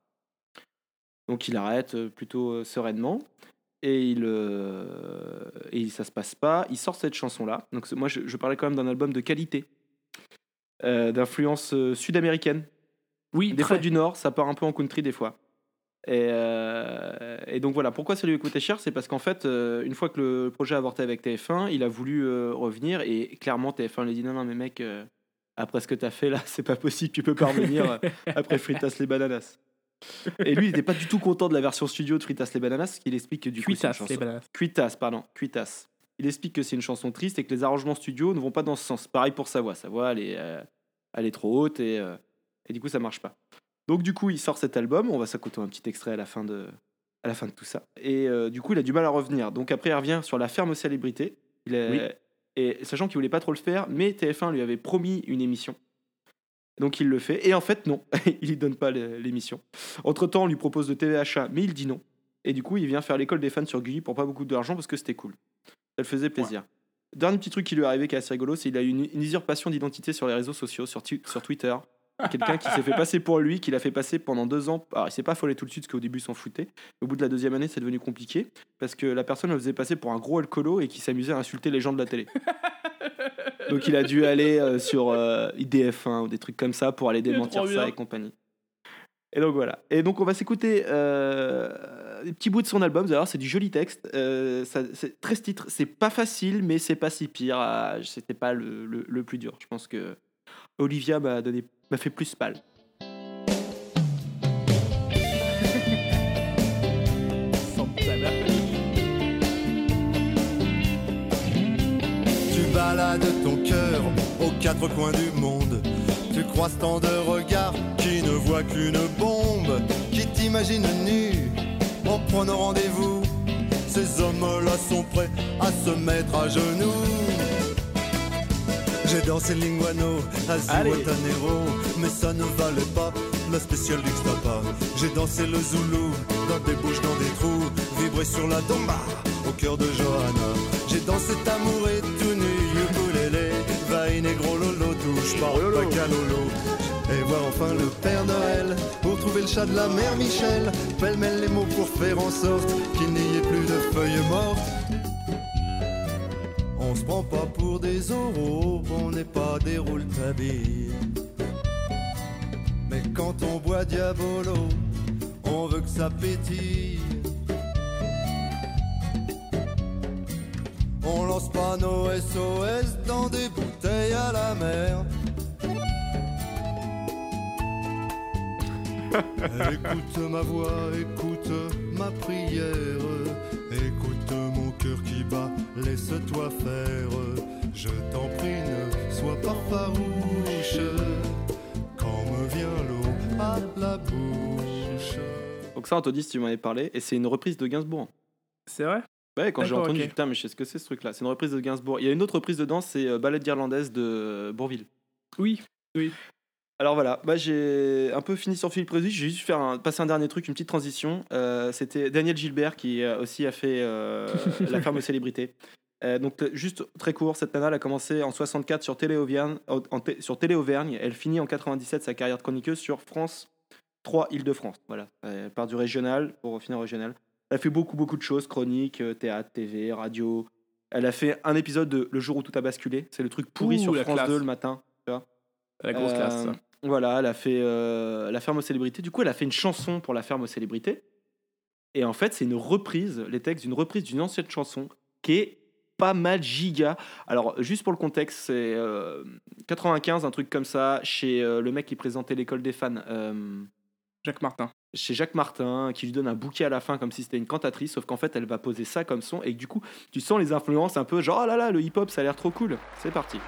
B: Donc il arrête plutôt sereinement et il et ça se passe pas. Il sort cette chanson là. Donc moi je, je parlais quand même d'un album de qualité, d'influence sud-américaine.
A: Oui,
B: des
A: très.
B: fois du nord, ça part un peu en country des fois. Et, euh, et donc voilà, pourquoi ça lui a coûté cher? C'est parce qu'en fait, euh, une fois que le projet a avorté avec TF1, il a voulu euh, revenir et clairement TF1 lui a dit non, non, mais mec, après ce que t'as fait là, c'est pas possible, tu peux pas revenir après Fritas les Bananas. Et lui, il n'était pas du tout content de la version studio de Fritas les Bananas, parce qu'il explique que du coup, c'est une
A: les
B: chanson-
A: bananas.
B: Cuitas, pardon, Cuitas. Il explique que c'est une chanson triste et que les arrangements studio ne vont pas dans ce sens. Pareil pour sa voix, sa voix elle est, elle est trop haute et, et du coup ça marche pas. Donc du coup il sort cet album, on va s'écouter un petit extrait à la fin de, à la fin de tout ça. Et euh, du coup il a du mal à revenir. Donc après il revient sur la ferme. Il est-
A: Oui.
B: Et sachant qu'il voulait pas trop le faire, mais TF1 lui avait promis une émission. Donc il le fait. Et en fait non, il lui donne pas l'émission. Entre temps on lui propose de TVHA, mais il dit non. Et du coup il vient faire l'école des fans sur Gulli pour pas beaucoup d'argent parce que c'était cool. Ça le faisait plaisir. Dernier petit truc qui lui est arrivé qui est assez rigolo, c'est qu'il a eu une, une usurpation d'identité sur les réseaux sociaux, sur, sur Twitter. Quelqu'un qui s'est fait passer pour lui, qui l'a fait passer pendant deux ans. Alors, il s'est pas affolé tout de suite, parce qu'au début, il s'en foutait. Au bout de la deuxième année, c'est devenu compliqué, parce que la personne le faisait passer pour un gros alcoolo et qui s'amusait à insulter les gens de la télé. Donc, il a dû aller euh, sur euh, IDF1 ou des trucs comme ça pour aller démentir ça
A: bien.
B: et compagnie. Et donc voilà. Et donc on va s'écouter euh, des petits bouts de son album. D'ailleurs, c'est du joli texte. Euh, ça- c'est 13 titres. C'est pas facile, mais c'est pas si pire. Ah, C'était pas le, le- le plus dur. Je pense que Olivia m'a donné m'a fait plus mal.
O: Tu balades ton cœur aux quatre coins du monde. Tu croises tant de regards qui ne voient qu'une bombe, qui t'imagine nu en prenant rendez-vous. Ces hommes-là sont prêts à se mettre à genoux. J'ai dansé linguano à mais ça ne valait pas la spéciale d'Ixtapa. J'ai dansé le Zoulou dans des bouches, dans des trous, vibré sur la domba au cœur de Johanna. J'ai dansé tamouré tout nu, ukulélé, vai negro lolo, touche par le lolo. Et voir enfin le Père Noël pour trouver le chat de la mère Michel. Pêle-mêle les mots pour faire en sorte qu'il n'y ait plus de feuilles mortes. On se prend pas pour des oraux, on n'est pas des rouletabille. Mais quand on boit Diabolo, on veut que ça pétille. On lance pas nos SOS dans des bouteilles à la mer. écoute ma voix, écoute ma prière, écoute mon cœur qui bat, laisse-toi faire. Je t'en prie, ne sois pas farouche quand me vient l'eau à la bouche.
B: Donc ça, Anthony, si tu m'en avais parlé, et c'est une reprise de Gainsbourg.
A: C'est vrai?
B: Ouais, quand j'ai entendu, dit, putain, mais je sais ce que c'est ce truc-là. C'est une reprise de Gainsbourg. Il y a une autre reprise dedans, c'est euh, Ballet d'Irlandaise de Bourville.
A: Oui, oui.
B: Alors voilà, bah, j'ai un peu fini sur Philippe Prési. J'ai juste faire un, passer un dernier truc, une petite transition. Euh, C'était Daniel Gilbert qui euh, aussi a fait euh, La aux célébrités. Euh, donc juste très court, cette nana elle a commencé en 64 sur Télé Auvergne, en- en té- sur Télé Auvergne. Elle finit en 97 sa carrière de chroniqueuse sur France 3 Île-de-France. Voilà, elle part du régional pour finir régional. Elle a fait beaucoup beaucoup de choses, chroniques, euh, théâtre, TV, radio. Elle a fait un épisode de Le jour où tout a basculé. C'est le truc pourri
A: Ouh,
B: sur France
A: classe.
B: 2 le matin. Tu vois
A: La grosse classe, ça.
B: Voilà, elle a fait euh, La ferme aux célébrités. Du coup, elle a fait une chanson pour La ferme aux célébrités. Et en fait, c'est une reprise, les textes d'une reprise d'une ancienne chanson qui est pas mal giga. Alors, juste pour le contexte, c'est euh, 95, un truc comme ça, chez euh, le mec qui présentait l'école des fans. euh,
A: Jacques Martin.
B: Chez Jacques Martin, qui lui donne un bouquet à la fin comme si c'était une cantatrice, sauf qu'en fait, elle va poser ça comme son. Et du coup, tu sens les influences un peu genre, oh là là, le hip-hop, ça a l'air trop cool. C'est parti.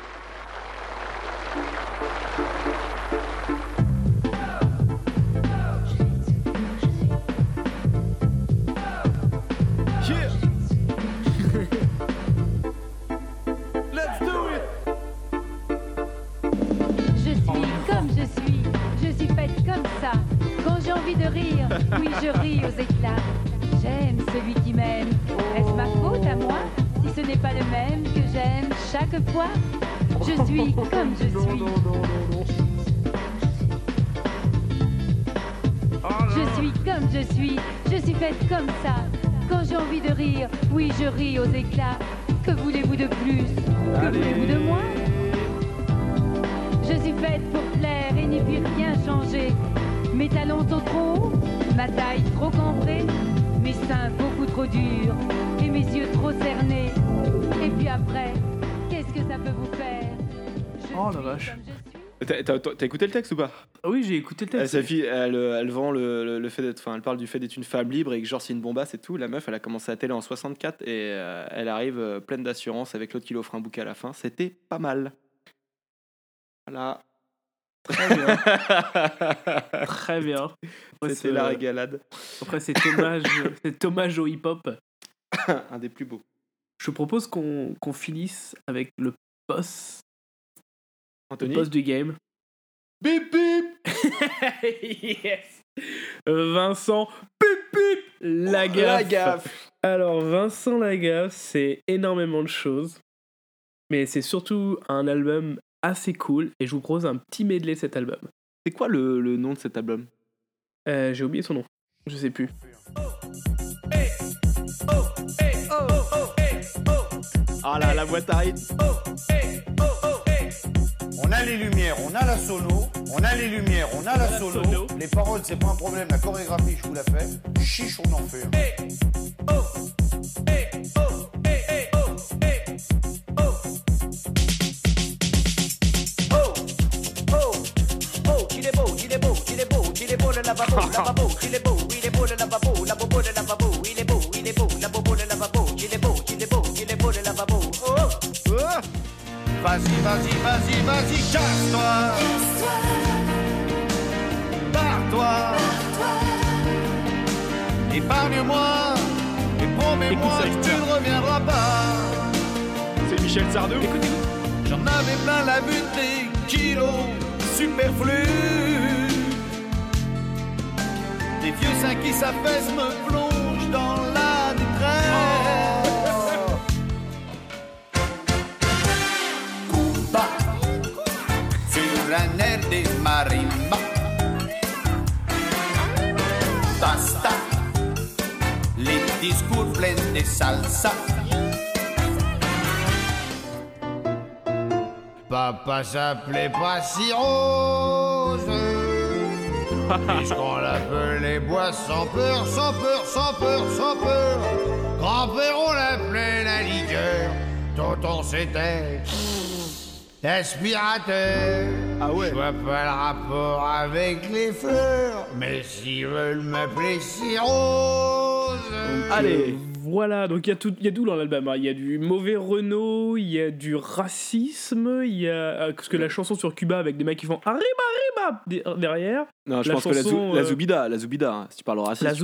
B: T'as écouté le texte ou pas?
A: Oui, j'ai écouté le
B: Elle,
A: texte.
B: sa fille, elle, euh, elle vend le, le- le fait d'être, enfin, elle parle du fait d'être une femme libre et que genre c'est une bombasse et tout. La meuf, elle a commencé à télé en 64 et euh, elle arrive euh, pleine d'assurance avec l'autre qui lui offre un bouquet à la fin. C'était pas mal. Voilà.
A: Très bien. Très bien.
B: C'était la régalade.
A: Après, c'est hommage, hommage au hip-hop.
B: un des plus beaux.
A: Je propose qu'on qu'on finisse avec le boss.
B: Anthony
A: Le boss du game.
B: Bip bip
A: Yes Vincent Pip Pip Lagaffe.
B: Lagaffe.
A: Alors, Vincent Lagaffe, c'est énormément de choses. Mais c'est surtout un album assez cool. Et je vous propose un petit medley de cet album.
B: C'est quoi le, le nom de cet album?
A: Euh, J'ai oublié son nom. Je sais plus.
B: Ah là, la boîte à rythme.
P: On a les lumières, on a la sono, on a les lumières, on a la sono. Les paroles, c'est pas un problème, la chorégraphie, je vous la fais. Chiche, on en fait. un.
D: Oh, oh, il est beau, il est beau, il est beau, il est beau le lavabo, lavabo, il est beau, il est beau le lavabo,
P: Vas-y, vas-y, vas-y, vas-y, casse-toi. Pars-toi. Épargne-moi. Et promets-moi que tu ne reviendras pas.
B: C'est Michel Sardou.
P: J'en avais plein la vue des kilos superflus. Des vieux seins qui s'affaissent me plongent dans la salsa. Papa s'appelait pas si rose. Puisqu'on l'appelait bois sans peur, sans peur, sans peur, sans peur. Grand-père, on l'appelait la liqueur. Tonton, c'était aspirateur.
B: Ah ouais.
P: Je vois pas le rapport avec les fleurs. Mais s'ils veulent m'appeler si rose.
A: Voilà, donc il y, a tout- y a tout dans l'album. hein. Il y a du mauvais Renault, il y a du racisme, il y a. euh, Parce que la chanson sur Cuba avec des mecs qui font Arriba, arriba de- derrière.
B: Non, je
A: La
B: pense que la,
A: euh,
B: Zoubida, la Zoubida, hein, si tu parles raciste.
A: La bah,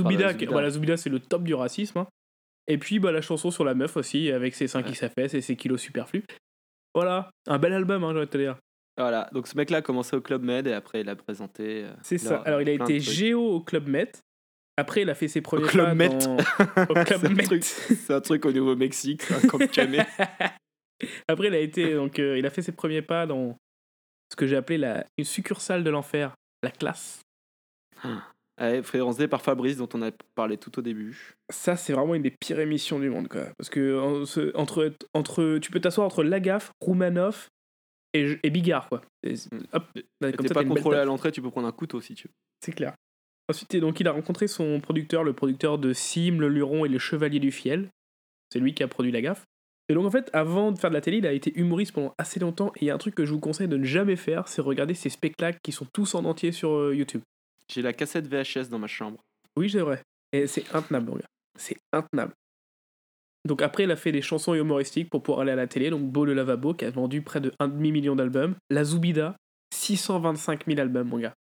A: Zoubida, c'est le top du racisme. hein. Et puis bah, la chanson sur la meuf aussi, avec ses seins qui s'affaissent et ses kilos superflus. Voilà, un bel album, hein, de te dire.
B: Voilà, donc ce mec-là a commencé au Club Med et après il a présenté. euh,
A: C'est ça. Alors il a été géo au Club Met. Après, il a fait ses premiers
B: Club
A: pas
B: Met.
A: dans- au Club
B: C'est un
A: Met.
B: truc- C'est un truc au Nouveau-Mexique, comme canet.
A: Après, il a été donc euh, il a fait ses premiers pas dans ce que j'ai appelé la une succursale de l'enfer, la classe.
B: Ouais, Référencé par Fabrice, dont on a parlé tout au début.
A: Ça, c'est vraiment une des pires émissions du monde, quoi. Parce que en- ce- entre entre tu peux t'asseoir entre Lagaffe, Roumanoff et, et Bigard, quoi. Et- hop,
B: Et
A: comme
B: T'es
A: ça,
B: pas contrôlé à l'entrée, tu peux prendre un couteau si tu veux.
A: C'est clair. Ensuite, donc, il a rencontré son producteur, le producteur de Sim, Le Luron et Le Chevalier du Fiel. C'est lui qui a produit La Gaffe. Et donc, en fait, avant de faire de la télé, il a été humoriste pendant assez longtemps. Et il y a un truc que je vous conseille de ne jamais faire, c'est regarder ses spectacles qui sont tous en entier sur euh, YouTube.
B: J'ai la cassette VHS dans ma chambre.
A: Oui, c'est vrai. Et c'est intenable, mon gars. C'est intenable. Donc après, il a fait des chansons humoristiques pour pouvoir aller à la télé. Donc Beau le lavabo, qui a vendu près de 1,5 million d'albums. La Zoubida, 625 000 albums, mon gars.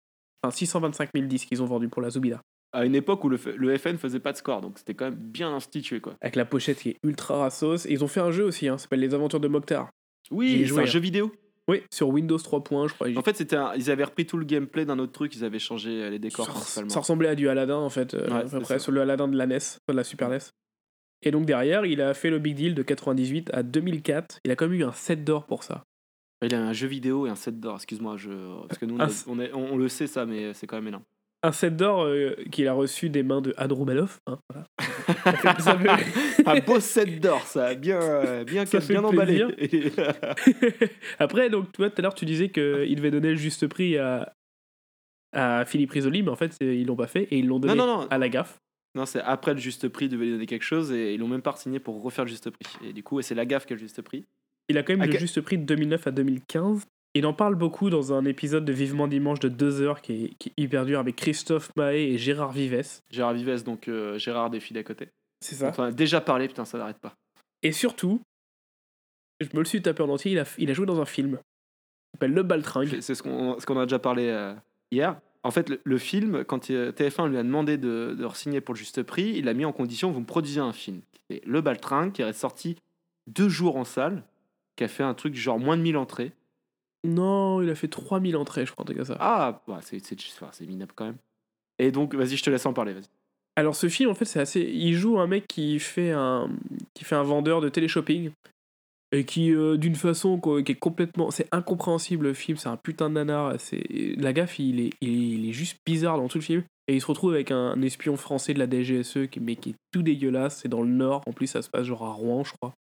A: Enfin, 625 000 disques qu'ils ont vendus pour la Zoubida.
B: À une époque où le, FN faisait pas de score, donc c'était quand même bien institué quoi.
A: Avec la pochette qui est ultra rassos. Et ils ont fait un jeu aussi, hein, ça s'appelle Les Aventures de Mokhtar.
B: Oui, c'est un
A: hein.
B: jeu vidéo.
A: Oui, sur Windows 3.1, je crois.
B: En fait, c'était un- ils avaient repris tout le gameplay d'un autre truc, ils avaient changé euh, les décors
A: ça,
B: principalement.
A: ça ressemblait à du Aladdin en fait, euh,
B: Ouais,
A: à peu
B: c'est
A: près,
B: ça.
A: sur le Aladdin de la NES, de la Super NES. Et donc derrière, il a fait le Big Deal de 98 à 2004. Il a quand même eu un 7 d'or pour ça.
B: Il a un jeu vidéo et un set d'or, excuse-moi, je... parce que nous on,
A: Un
B: a-
A: s-
B: on, est- on- on le sait ça, mais c'est quand même énorme.
A: Un 7 d'or euh, qu'il a reçu des mains de Anne Roumanoff. hein, voilà.
B: Un beau set d'or, ça, bien, euh, bien,
A: Ça
B: bien emballé.
A: Après, donc, toi, tout à l'heure, tu disais qu'il devait donner le juste prix à, à Philippe Risoli, mais en fait, ils l'ont pas fait et ils l'ont donné
B: non, non.
A: à la gaffe.
B: non, c'est après le juste prix, ils devaient lui donner quelque chose et ils l'ont même pas signé pour refaire le juste prix. Et du coup, et c'est la gaffe qui a le juste prix.
A: Il a quand même
B: À
A: le
B: que-
A: juste prix de 2009 à 2015. Il en parle beaucoup dans un épisode de Vivement Dimanche de 2 heures qui est, qui est hyper dur avec Christophe Mahé et Gérard Vives.
B: Gérard Vives, donc euh, Gérard des filles d'à côté.
A: C'est ça.
B: On en a déjà parlé, putain, ça n'arrête pas.
A: Et surtout, je me le suis tapé en entier, il a, il a joué dans un film. Il s'appelle Le Baltringue.
B: C'est ce qu'on ce qu'on a déjà parlé euh, hier. En fait, le, le film, quand il- TF1 lui a demandé de, de signer pour le juste prix, il a mis en condition vous me produisez un film. C'est Le Baltringue, qui est sorti deux jours en salle, qui a fait un truc genre moins de 1000 entrées.
A: Non, il a fait 3000 entrées, je crois, comme ça.
B: Ah, bah, c'est c'est- c'est minable quand même. Et donc, vas-y, je te laisse en parler. Vas-y.
A: Alors ce film en fait c'est assez il joue un mec qui fait un qui fait un vendeur de téléshopping et qui euh, d'une façon quoi, qui est complètement c'est incompréhensible le film, c'est un putain de nanar, c'est la gaffe il est, il est il est juste bizarre dans tout le film et il se retrouve avec un, un espion français de la DGSE qui mais qui est tout dégueulasse, c'est dans le nord, en plus ça se passe genre à Rouen, je crois.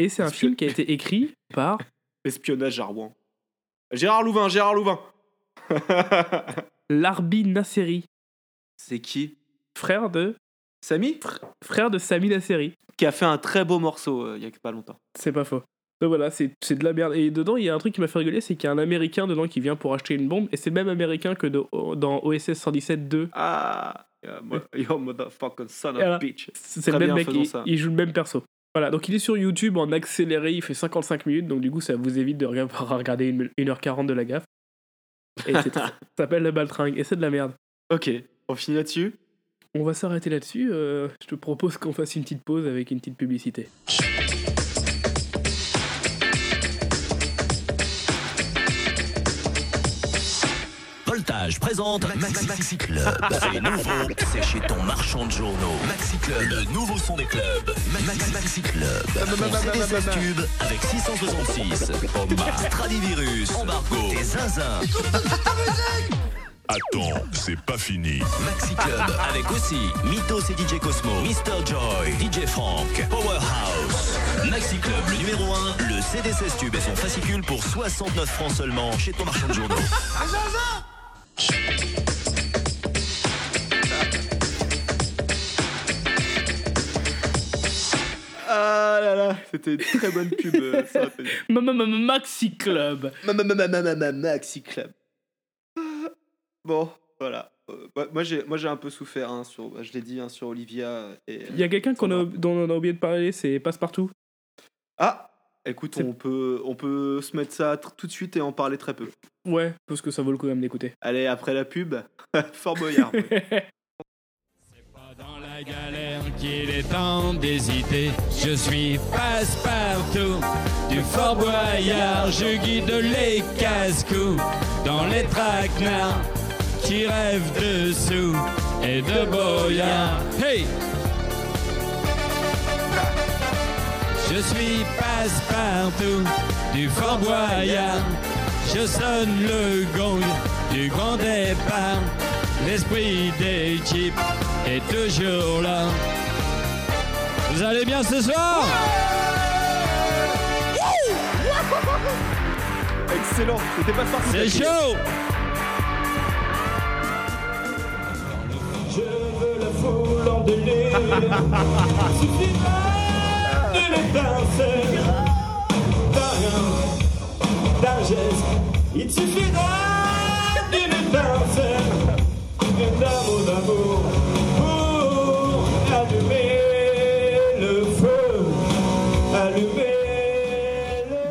A: Et c'est un film qui a été écrit par
B: Espionnage à Rouen. Gérard Louvain, Gérard Louvain.
A: Larbi Nasseri,
B: C'est qui?
A: Frère de
B: Samy?
A: Frère de Sami Nasseri.
B: Qui a fait un très beau morceau euh, il y a pas longtemps.
A: C'est pas faux. Donc voilà, c'est c'est de la merde. Et dedans, il y a un truc qui m'a fait rigoler, c'est qu'il y a un Américain dedans qui vient pour acheter une bombe, et c'est le même Américain que de- dans OSS 117 2.
B: Ah, yeah, mo- yo motherfucking son of a bitch.
A: C'est le même mec, il joue le même perso. Voilà, donc il est sur YouTube en accéléré, il fait 55 minutes, donc du coup ça vous évite de rega- regarder une- 1h40 de la gaffe. Et c'est- ça s'appelle le baltringue, et c'est de la merde.
B: Ok, on finit là-dessus?
A: On va s'arrêter là-dessus, euh, je te propose qu'on fasse une petite pause avec une petite publicité.
Q: Voltage présente Maxi, Maxi Club. C'est nouveau, c'est chez ton marchand de journaux. Maxi Club, le nouveau son des clubs. Maxi, Maxi Club. 16 tubes avec 666. Oma, Stradivirus, Embargo, et Zinzin.
R: Attends, c'est pas fini.
Q: Maxi Club avec aussi Mythos et DJ Cosmo, Mr. Joy, DJ Frank, Powerhouse. Maxi Club, le numéro 1, le CD 16 tubes et son fascicule pour 69 francs seulement chez ton marchand de journaux.
B: Ah là là, c'était une très bonne pub. euh, ça rappelle.
A: Maxi Club
B: Ma- ma- ma- ma- ma- ma- ma- Maxi Club. Bon, voilà. Euh, moi- moi j'ai moi j'ai un peu souffert hein, sur je l'ai dit hein, sur Olivia et
A: Il y a quelqu'un qu'on a, dont on a oublié de parler, c'est Passepartout.
B: Ah, écoute, on peut on peut se mettre ça tout de suite et en parler très peu.
A: Ouais, parce que ça vaut le coup même d'écouter.
B: Allez, après la pub, Fort Boyard.
I: la galère qu'il est temps d'hésiter. Je suis passe-partout du Fort Boyard. Je guide les casse-cou dans les traquenards qui rêvent de sous et de boyard. Hey! Je suis passe-partout du Fort Boyard. Je sonne le gong du grand départ. L'esprit des types est toujours là. Vous allez bien ce soir?
B: Excellent, c'était pas parti.
I: C'est chaud
F: Je veux la foule en délire. Suffira de l'étincelle. D'un rien, d'un geste. Il suffira d'une étincelle. D'un mot d'amour pour allumer le feu. Allumer.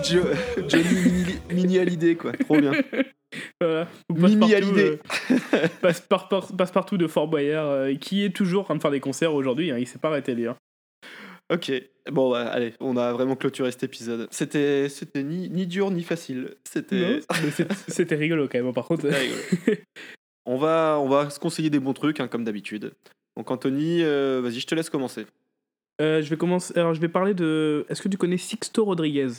B: Jo- Johnny Mini- Mini Hallyday quoi, trop bien.
A: Voilà. Passepartout,
B: Hallyday.
A: euh, passe, par- par- Passepartout de Fort Boyard, euh, qui est toujours en train de faire des concerts aujourd'hui, hein, il s'est pas arrêté lui. hein.
B: Ok, bon ouais, allez, on a vraiment clôturé cet épisode. C'était c'était ni, ni dur ni facile. C'était
A: rigolo quand même, hein, par contre.
B: On va on va se conseiller des bons trucs hein, comme d'habitude. Donc Anthony, euh, vas-y, je te laisse commencer.
A: Euh, je vais commencer. Alors, je vais parler de. Est-ce que tu connais Sixto Rodriguez?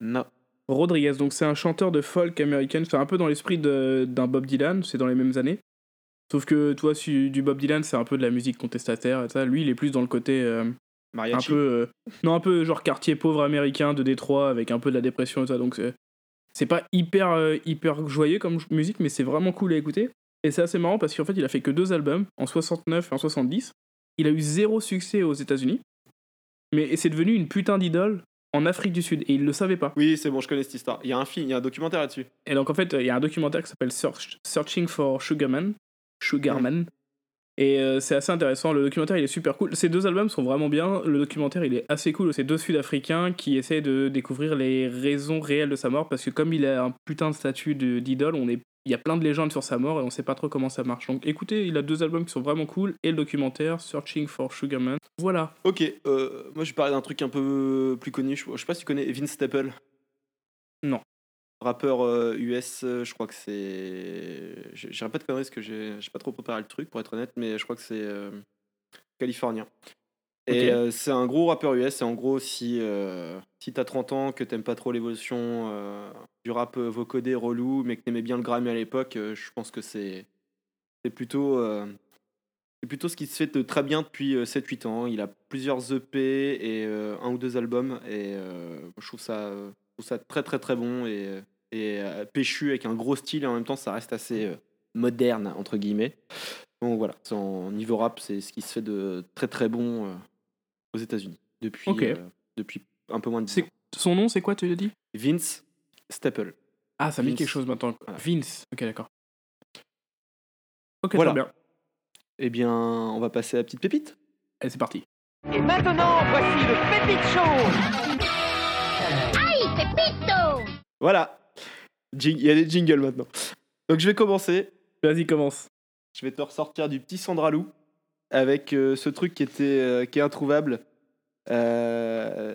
B: Non.
A: Rodriguez, donc c'est un chanteur de folk américain. C'est un peu dans l'esprit de- d'un Bob Dylan. C'est dans les mêmes années. Sauf que toi, si- du Bob Dylan, c'est un peu de la musique contestataire et ça. Lui, il est plus dans le côté. euh, un
B: Mariachi.
A: peu. euh, non, un peu genre quartier pauvre américain de Détroit avec un peu de la dépression et ça. Donc, c'est- c'est pas hyper, euh, hyper joyeux comme musique, mais c'est vraiment cool à écouter. Et c'est assez marrant parce qu'en fait, il a fait que deux albums, en 69 et en 70. Il a eu zéro succès aux États-Unis. Mais c'est devenu une putain d'idole en Afrique du Sud et il le savait pas.
B: Oui, c'est bon, je connais cette histoire. Il y a un film, il y a un documentaire là-dessus.
A: Et donc en fait, il y a un documentaire qui s'appelle Search- Searching for Sugarman. Sugarman. Et euh, c'est assez intéressant. Le documentaire, il est super cool. Ces deux albums sont vraiment bien. Le documentaire, il est assez cool. C'est deux Sud-Africains qui essaient de découvrir les raisons réelles de sa mort parce que comme il a un putain de statut de- d'idole, on est il y a plein de légendes sur sa mort et on sait pas trop comment ça marche. Donc écoutez, il a deux albums qui sont vraiment cool et le documentaire Searching for Sugarman. Voilà.
B: Ok, euh, moi je vais parler d'un truc un peu plus connu. Je, je sais pas si tu connais Vince Staple.
A: Non.
B: Rappeur euh, US, euh, je crois que c'est. Je dirais pas de conneries parce que j'ai pas trop préparé le truc pour être honnête, mais je crois que c'est euh, californien. Et euh, c'est un gros rappeur US, et en gros, si, euh, si t'as 30 ans, que t'aimes pas trop l'évolution euh, du rap euh, vocodé relou, mais que t'aimais bien le Grammy à l'époque, euh, je pense que c'est c'est plutôt. euh, c'est plutôt ce qui se fait de très bien depuis euh, 7-8 ans. Il a plusieurs EP et euh, un ou deux albums. Et euh, je, trouve ça, euh, trouve ça très très très bon et, et euh, péchu avec un gros style. Et en même temps, ça reste assez euh, moderne, entre guillemets. Donc voilà, en niveau rap, c'est ce qui se fait de très très bon euh, aux États-Unis depuis, euh, depuis un peu moins de 10 ans.
A: Son nom, c'est quoi, tu l'as dit?
B: Vince Staple.
A: Ah, ça me dit quelque chose maintenant. Vince. Ok, d'accord. Ok,
B: Voilà.
A: très bien.
B: Eh bien, on va passer à la petite pépite.
A: Allez, c'est parti.
D: Et maintenant, voici le Pépite Show
B: Voilà. Il y a des jingles maintenant. Donc je vais commencer.
A: Vas-y, commence.
B: Je vais te ressortir du petit Sandralou avec euh, ce truc qui était euh, qui est introuvable. Euh,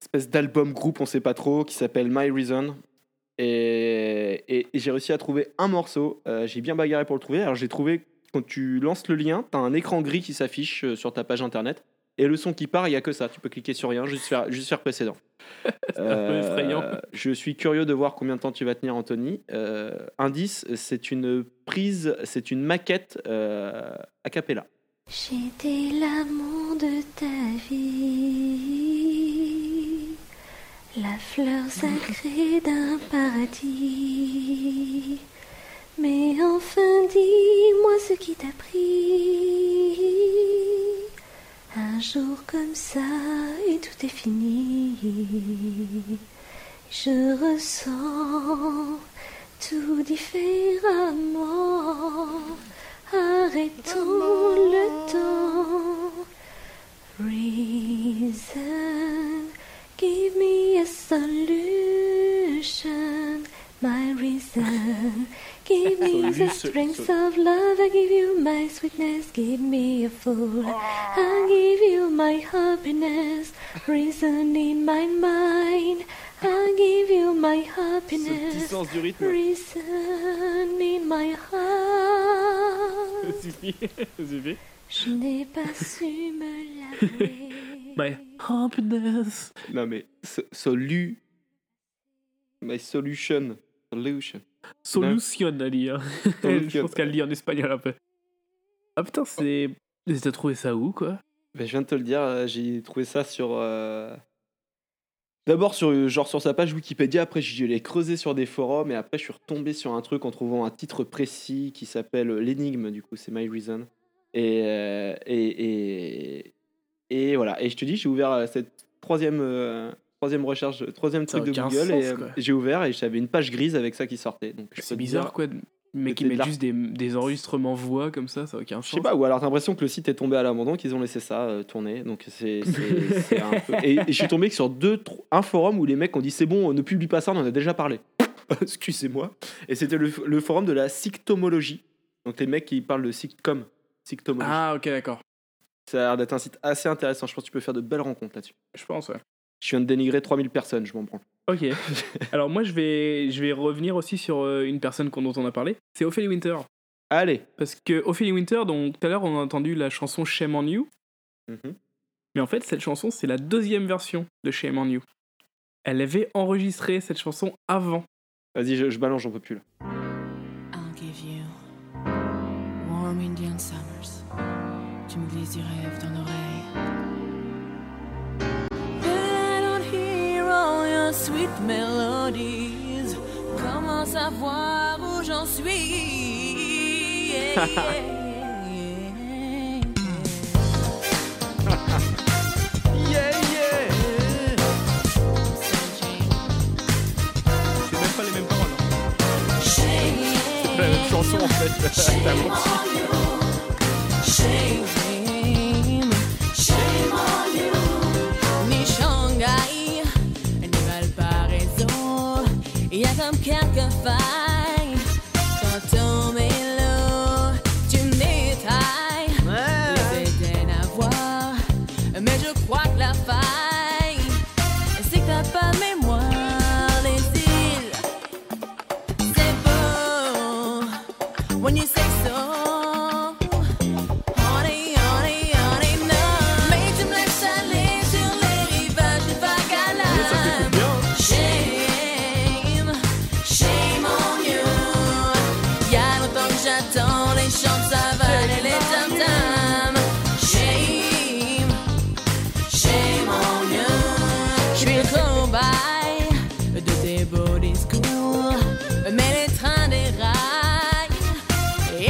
B: espèce d'album groupe, on sait pas trop, qui s'appelle My Reason. Et, et- et j'ai réussi à trouver un morceau. J'ai bien bagarré pour le trouver. Alors j'ai trouvé, quand tu lances le lien, tu as un écran gris qui s'affiche sur ta page internet. Et le son qui part, il n'y a que ça. Tu peux cliquer sur rien, juste faire, juste faire précédent.
A: un peu effrayant.
B: Je suis curieux de voir combien de temps tu vas tenir, Anthony. Euh, indice, c'est une prise, c'est une maquette euh, a cappella.
H: J'étais l'amour de ta vie, la fleur sacrée d'un paradis. Mais enfin, dis-moi ce qui t'a pris. Un jour comme ça et tout est fini. Je ressens tout différemment. Arrêtons le temps. Reason, give me a solution. My reason, give me the strength of love. I give you my sweetness, give me a fool. I give you my happiness, reason in my mind. I give you my happiness,
B: sens du rythme.
H: reason in my heart.
A: Ça suffit. Ça suffit.
H: Je n'ai pas su me l'avouer.
A: My happiness.
B: Non mais solu, my solution, solution.
A: Solution, à lire. Je
B: Solution.
A: pense qu'elle lit en espagnol un peu. Ah putain, c'est. T'as trouvé ça où, quoi?
B: Ben, je viens de te le dire, euh, j'ai trouvé ça sur. euh, D'abord sur euh, genre sur sa page Wikipédia, après j'ai dû aller creuser sur des forums et après je suis retombé sur un truc en trouvant un titre précis qui s'appelle l'énigme du coup c'est My Reason et, euh, et, et et voilà et je te dis j'ai ouvert cette troisième euh, troisième recherche troisième
A: Ça a
B: truc de Google
A: sens,
B: et euh, j'ai ouvert et j'avais une page grise avec ça qui sortait donc
A: C'est bizarre,
B: dire-
A: quoi. Mais qui mettent
B: l'art-
A: juste des, des enregistrements voix comme ça, ça a aucun sens.
B: je sais pas, ou alors t'as l'impression que le site est tombé à l'abandon, qu'ils ont laissé ça euh, tourner. Donc c'est un peu. Et, et je suis tombé sur deux, un forum où les mecs ont dit c'est bon, ne publie pas ça, on en a déjà parlé. Excusez-moi. Et c'était le, le forum de la syctomologie. Donc les mecs qui parlent de syctom. Syctomologie.
A: Ah, ok, d'accord.
B: Ça a l'air d'être un site assez intéressant. Je pense que tu peux faire de belles rencontres là-dessus.
A: Je pense, ouais.
B: Je viens de dénigrer 3000 personnes, je m'en branle.
A: Ok. Alors moi, je vais, je vais revenir aussi sur euh, une personne qu'on- dont on a parlé. C'est Ophélie Winter.
B: Allez.
A: Parce que Ophélie Winter, donc tout à l'heure, on a entendu la chanson Shame on You.
B: Mhm.
A: Mais en fait, cette chanson, c'est la deuxième version de Shame on You. Elle avait enregistré cette chanson avant.
B: Vas-y, je, je balance, j'en peux plus là.
J: I'll give you warm Indian summers. Tu me glisses du rêve dans l'oreille. Sweet melodies. Comment savoir où j'en suis? Yeah,
B: Yeah, yeah.
A: C'est même pas les mêmes paroles. hein. C'est la même chanson en fait.
J: Il y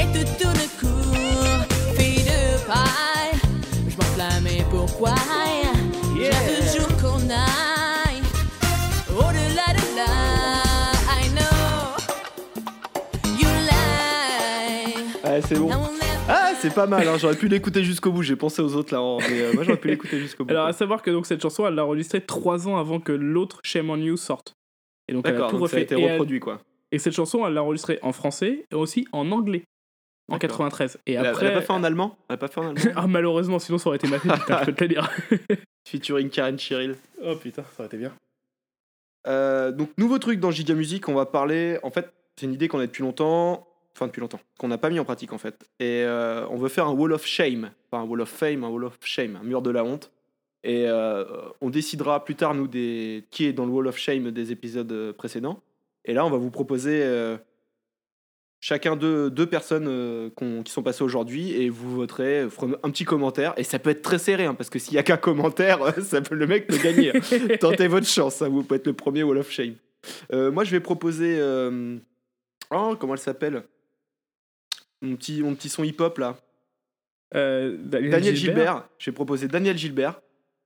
J: et tout tourne court. Fille de paille, je m'enflamme et pourquoi?
B: Yeah.
J: J'ai toujours qu'on aille au-delà de là. I know you lie.
B: Ouais, c'est bon. Ah, c'est pas mal, hein, j'aurais pu l'écouter jusqu'au bout. J'ai pensé aux autres là, hein, mais euh, moi j'aurais pu l'écouter jusqu'au bout.
A: Alors, à savoir que donc cette chanson, elle l'a enregistrée trois ans avant que l'autre Shame on You sorte. Et donc, elle a
B: D'accord,
A: tout
B: donc ça a
A: refait.
B: été
A: Et elle-
B: reproduit quoi.
A: Et cette chanson, elle l'a enregistrée en français et aussi en anglais en
B: D'accord.
A: 93. Et après,
B: Elle a pas fait en allemand Elle a pas fait en allemand
A: ah malheureusement, sinon ça aurait été ma fille, putain, je peux te le dire.
B: Featuring Karen Cheryl.
A: oh putain, ça aurait été bien.
B: Euh, donc, nouveau truc dans Giga Music, on va parler. En fait, c'est une idée qu'on a depuis longtemps. Enfin, depuis longtemps. Qu'on n'a pas mis en pratique, en fait. Et euh, on veut faire un Wall of Shame. Pas un Wall of Fame, un Wall of Shame. Un mur de la honte. Et euh, on décidera plus tard, nous, des... qui est dans le Wall of Shame des épisodes précédents. Et là, on va vous proposer euh, chacun deux, deux personnes euh, qui sont passées aujourd'hui. Et vous voterez, ferez un petit commentaire. Et ça peut être très serré, hein, parce que s'il n'y a qu'un commentaire, ça peut, le mec peut gagner. hein. Tentez votre chance, hein, vous pouvez être le premier Wall of Shame. Euh, moi, je vais proposer. euh, Oh, comment elle s'appelle? Mon petit, mon petit son hip-hop là.
A: Euh, Daniel,
B: Daniel Gilbert. J'ai proposé Daniel Gilbert.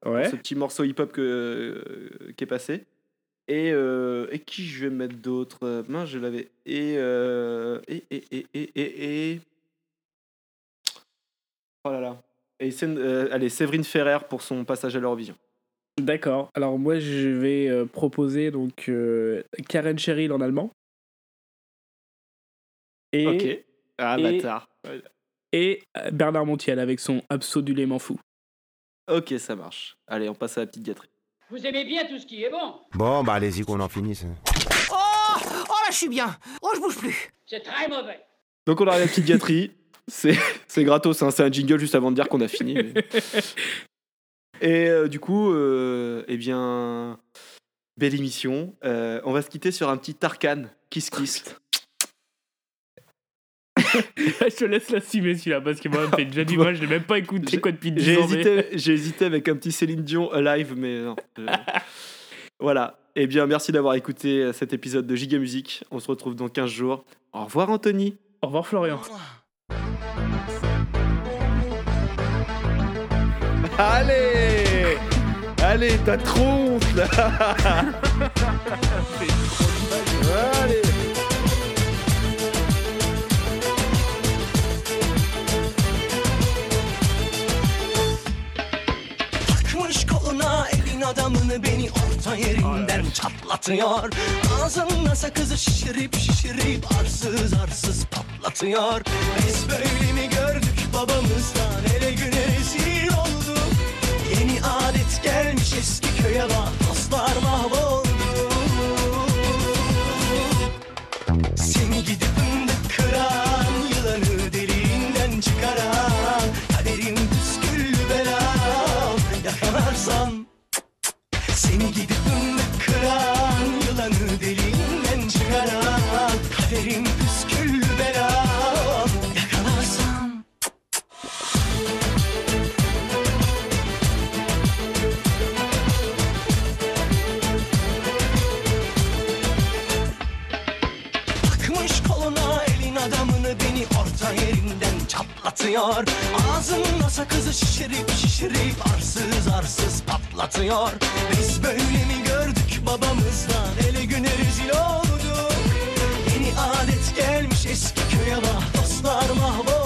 A: Ouais.
B: pour Ce petit morceau hip-hop que, euh, qui est passé. Et, euh, et qui je vais mettre d'autres Euh, Mince, je l'avais. Et, euh, et, et, et, et, et, et- Oh là là. Et euh, allez, Séverine Ferrer pour son passage à l'Eurovision.
A: D'accord. Alors moi, je vais proposer donc Karen Cheryl en allemand. Et,
B: Ok. Ah,
A: et-
B: bâtard.
A: Et Bernard Montiel avec son Absolument fou.
B: Ok, ça marche. Allez, on passe à la petite gâterie.
C: Vous aimez bien tout ce qui est bon
I: Bon, bah allez-y qu'on en finisse.
D: Oh Oh là, je suis bien Oh, je bouge plus
C: C'est très mauvais.
B: Donc on à la petite gâterie. C'est c'est gratos, hein, c'est un jingle juste avant de dire qu'on a fini. mais- Et euh, du coup, euh, eh bien, belle émission. Euh, on va se quitter sur un petit Tarkan, Kiss Kiss.
A: je te laisse l'assumer celui-là parce que moi, me fait déjà du mal. Je l'ai même pas écouté quoi depuis 10
B: J'ai hésité, j'ai hésité avec un petit Céline Dion Alive, mais non. Euh, voilà. Eh bien, merci d'avoir écouté euh, cet épisode de Giga Musique. On se retrouve dans 15 jours. Au revoir, Anthony.
A: Au revoir, Florian.
B: Allez Allez, t'as trop honte là Allez
S: elin adamını beni orta yerinden çatlatıyor. Ağzında sakızı şişirip şişirip arsız arsız patlatıyor. Biz böyle mi gördük babamızdan? Ele güne rezil olduk Yeni adet gelmiş eski köye bak dostlar mahvoldu. Seni gidip fındık kıran yılanı deliğinden çıkaran Kaderim püsküllü belam yakalarsan çatlatıyor Ağzında sakızı şişirip şişirip arsız arsız patlatıyor. Biz böyle mi gördük babamızdan? Ele güne rezil olduk. Yeni adet gelmiş eski köye bak. Dostlar mahvoldu